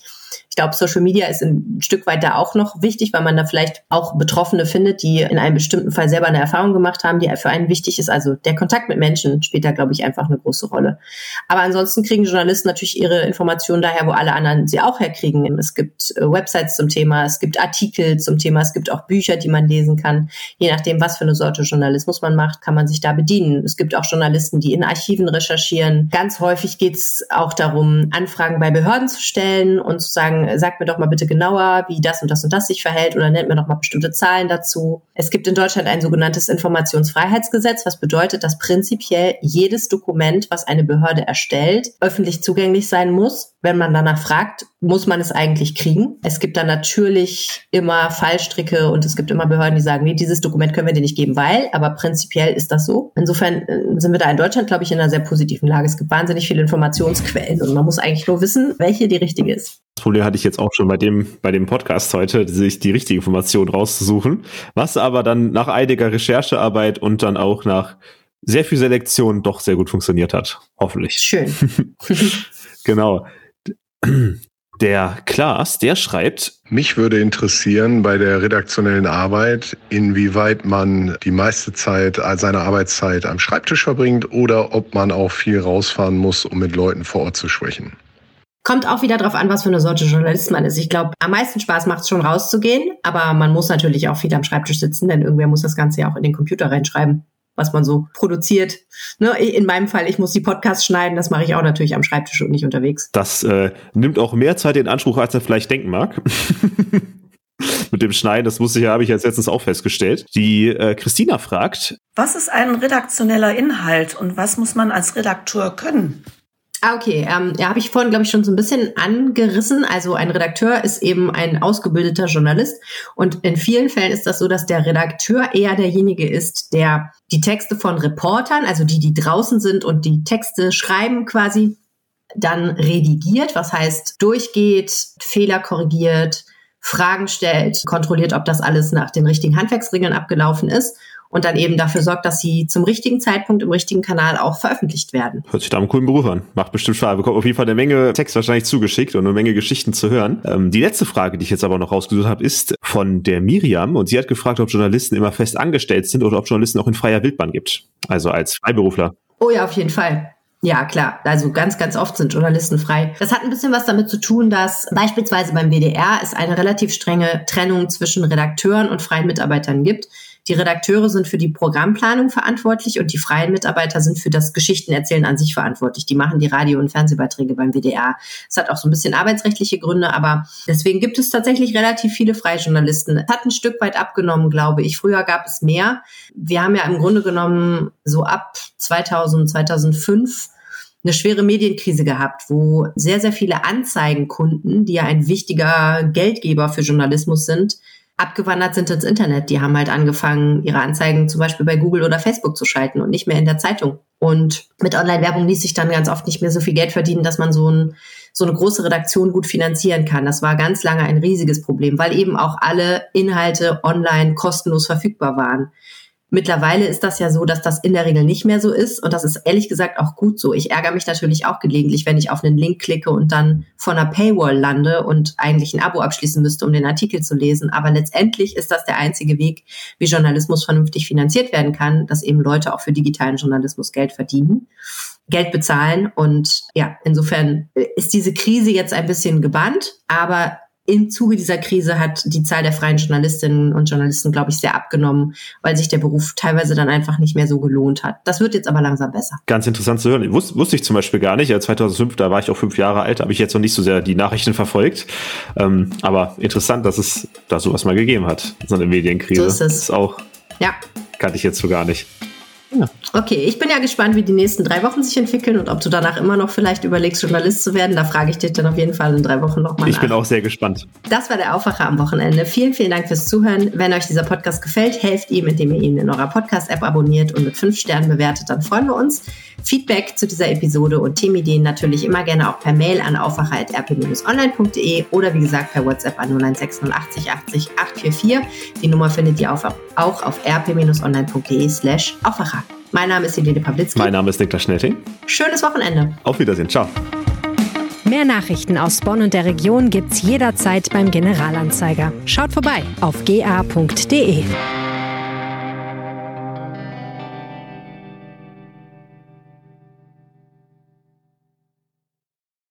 Ich glaube, Social Media ist ein Stück weit da auch noch wichtig, weil man da vielleicht auch Betroffene findet, die in einem bestimmten Fall selber eine Erfahrung gemacht haben, die für einen wichtig ist. Also der Kontakt mit Menschen spielt da, glaube ich, einfach eine große Rolle. Aber ansonsten kriegen Journalisten natürlich ihre Informationen daher, wo alle anderen sie auch herkriegen. Es gibt äh, Websites zum Thema, es gibt Artikel zum Thema, es gibt auch Bücher, die man lesen kann. Je nachdem, was für eine Sorte Journalismus man macht, kann man sich da bedienen. Es gibt auch Journalisten, die in Archiven recherchieren. Ganz häufig geht es auch darum, Anfragen bei Behörden zu stellen und zu sagen, sagen, sagt mir doch mal bitte genauer, wie das und das und das sich verhält oder nennt mir doch mal bestimmte Zahlen dazu. Es gibt in Deutschland ein sogenanntes Informationsfreiheitsgesetz, was bedeutet, dass prinzipiell jedes Dokument, was eine Behörde erstellt, öffentlich zugänglich sein muss. Wenn man danach fragt, muss man es eigentlich kriegen. Es gibt da natürlich immer Fallstricke und es gibt immer Behörden, die sagen, nee, dieses Dokument können wir dir nicht geben, weil, aber prinzipiell ist das so. Insofern äh, sind wir da in Deutschland, glaube ich, in einer sehr positiven Lage. Es gibt wahnsinnig viele Informationsquellen und man muss eigentlich nur wissen, welche die richtige ist. Das Problem hatte ich jetzt auch schon bei dem, bei dem Podcast heute, sich die richtige Information rauszusuchen. Was aber dann nach einiger Recherchearbeit und dann auch nach sehr viel Selektion doch sehr gut funktioniert hat. Hoffentlich. Schön. *laughs* genau. Der Klaas, der schreibt. Mich würde interessieren bei der redaktionellen Arbeit, inwieweit man die meiste Zeit seiner Arbeitszeit am Schreibtisch verbringt oder ob man auch viel rausfahren muss, um mit Leuten vor Ort zu sprechen. Kommt auch wieder darauf an, was für eine Sorte Journalist man ist. Ich glaube, am meisten Spaß macht es schon rauszugehen, aber man muss natürlich auch viel am Schreibtisch sitzen, denn irgendwer muss das Ganze ja auch in den Computer reinschreiben, was man so produziert. Ne? In meinem Fall, ich muss die Podcasts schneiden, das mache ich auch natürlich am Schreibtisch und nicht unterwegs. Das äh, nimmt auch mehr Zeit in Anspruch, als er vielleicht denken mag. *laughs* mit dem Schneiden, das wusste ich ja, habe ich jetzt letztens auch festgestellt. Die äh, Christina fragt. Was ist ein redaktioneller Inhalt und was muss man als Redakteur können? Ah, okay. Ähm, ja, habe ich vorhin, glaube ich, schon so ein bisschen angerissen. Also ein Redakteur ist eben ein ausgebildeter Journalist. Und in vielen Fällen ist das so, dass der Redakteur eher derjenige ist, der die Texte von Reportern, also die, die draußen sind und die Texte schreiben quasi, dann redigiert, was heißt durchgeht, Fehler korrigiert, Fragen stellt, kontrolliert, ob das alles nach den richtigen Handwerksregeln abgelaufen ist und dann eben dafür sorgt, dass sie zum richtigen Zeitpunkt im richtigen Kanal auch veröffentlicht werden. Hört sich da einen coolen Beruf an. Macht bestimmt Spaß. Bekommt auf jeden Fall eine Menge Text wahrscheinlich zugeschickt und eine Menge Geschichten zu hören. Ähm, die letzte Frage, die ich jetzt aber noch rausgesucht habe, ist von der Miriam und sie hat gefragt, ob Journalisten immer fest angestellt sind oder ob Journalisten auch in freier Wildbahn gibt. Also als Freiberufler. Oh ja, auf jeden Fall. Ja, klar. Also ganz, ganz oft sind Journalisten frei. Das hat ein bisschen was damit zu tun, dass beispielsweise beim WDR es eine relativ strenge Trennung zwischen Redakteuren und freien Mitarbeitern gibt. Die Redakteure sind für die Programmplanung verantwortlich und die freien Mitarbeiter sind für das Geschichtenerzählen an sich verantwortlich. Die machen die Radio- und Fernsehbeiträge beim WDR. Es hat auch so ein bisschen arbeitsrechtliche Gründe, aber deswegen gibt es tatsächlich relativ viele Freijournalisten. Es hat ein Stück weit abgenommen, glaube ich. Früher gab es mehr. Wir haben ja im Grunde genommen so ab 2000, 2005 eine schwere Medienkrise gehabt, wo sehr, sehr viele Anzeigenkunden, die ja ein wichtiger Geldgeber für Journalismus sind, abgewandert sind ins Internet. Die haben halt angefangen, ihre Anzeigen zum Beispiel bei Google oder Facebook zu schalten und nicht mehr in der Zeitung. Und mit Online-Werbung ließ sich dann ganz oft nicht mehr so viel Geld verdienen, dass man so, ein, so eine große Redaktion gut finanzieren kann. Das war ganz lange ein riesiges Problem, weil eben auch alle Inhalte online kostenlos verfügbar waren. Mittlerweile ist das ja so, dass das in der Regel nicht mehr so ist. Und das ist ehrlich gesagt auch gut so. Ich ärgere mich natürlich auch gelegentlich, wenn ich auf einen Link klicke und dann vor einer Paywall lande und eigentlich ein Abo abschließen müsste, um den Artikel zu lesen. Aber letztendlich ist das der einzige Weg, wie Journalismus vernünftig finanziert werden kann, dass eben Leute auch für digitalen Journalismus Geld verdienen. Geld bezahlen. Und ja, insofern ist diese Krise jetzt ein bisschen gebannt, aber im Zuge dieser Krise hat die Zahl der freien Journalistinnen und Journalisten, glaube ich, sehr abgenommen, weil sich der Beruf teilweise dann einfach nicht mehr so gelohnt hat. Das wird jetzt aber langsam besser. Ganz interessant zu hören. Wus wusste ich zum Beispiel gar nicht. 2005, da war ich auch fünf Jahre alt, habe ich jetzt noch nicht so sehr die Nachrichten verfolgt. Ähm, aber interessant, dass es da sowas mal gegeben hat, so eine Medienkrise. So ist es. Das ist auch. Ja. Kannte ich jetzt so gar nicht. Ja. Okay, ich bin ja gespannt, wie die nächsten drei Wochen sich entwickeln und ob du danach immer noch vielleicht überlegst, Journalist zu werden. Da frage ich dich dann auf jeden Fall in drei Wochen nochmal. Ich nach. bin auch sehr gespannt. Das war der Aufwacher am Wochenende. Vielen, vielen Dank fürs Zuhören. Wenn euch dieser Podcast gefällt, helft ihm, indem ihr ihn in eurer Podcast-App abonniert und mit fünf Sternen bewertet. Dann freuen wir uns. Feedback zu dieser Episode und Themenideen natürlich immer gerne auch per Mail an aufwacher.rp-online.de oder wie gesagt per WhatsApp an 09680 80 844. Die Nummer findet ihr auch auf rp-online.de slash Aufwacher. Mein Name ist Helene Pawlitzki. Mein Name ist Niklas Schnelting. Schönes Wochenende. Auf Wiedersehen. Ciao. Mehr Nachrichten aus Bonn und der Region gibt's jederzeit beim Generalanzeiger. Schaut vorbei auf ga.de.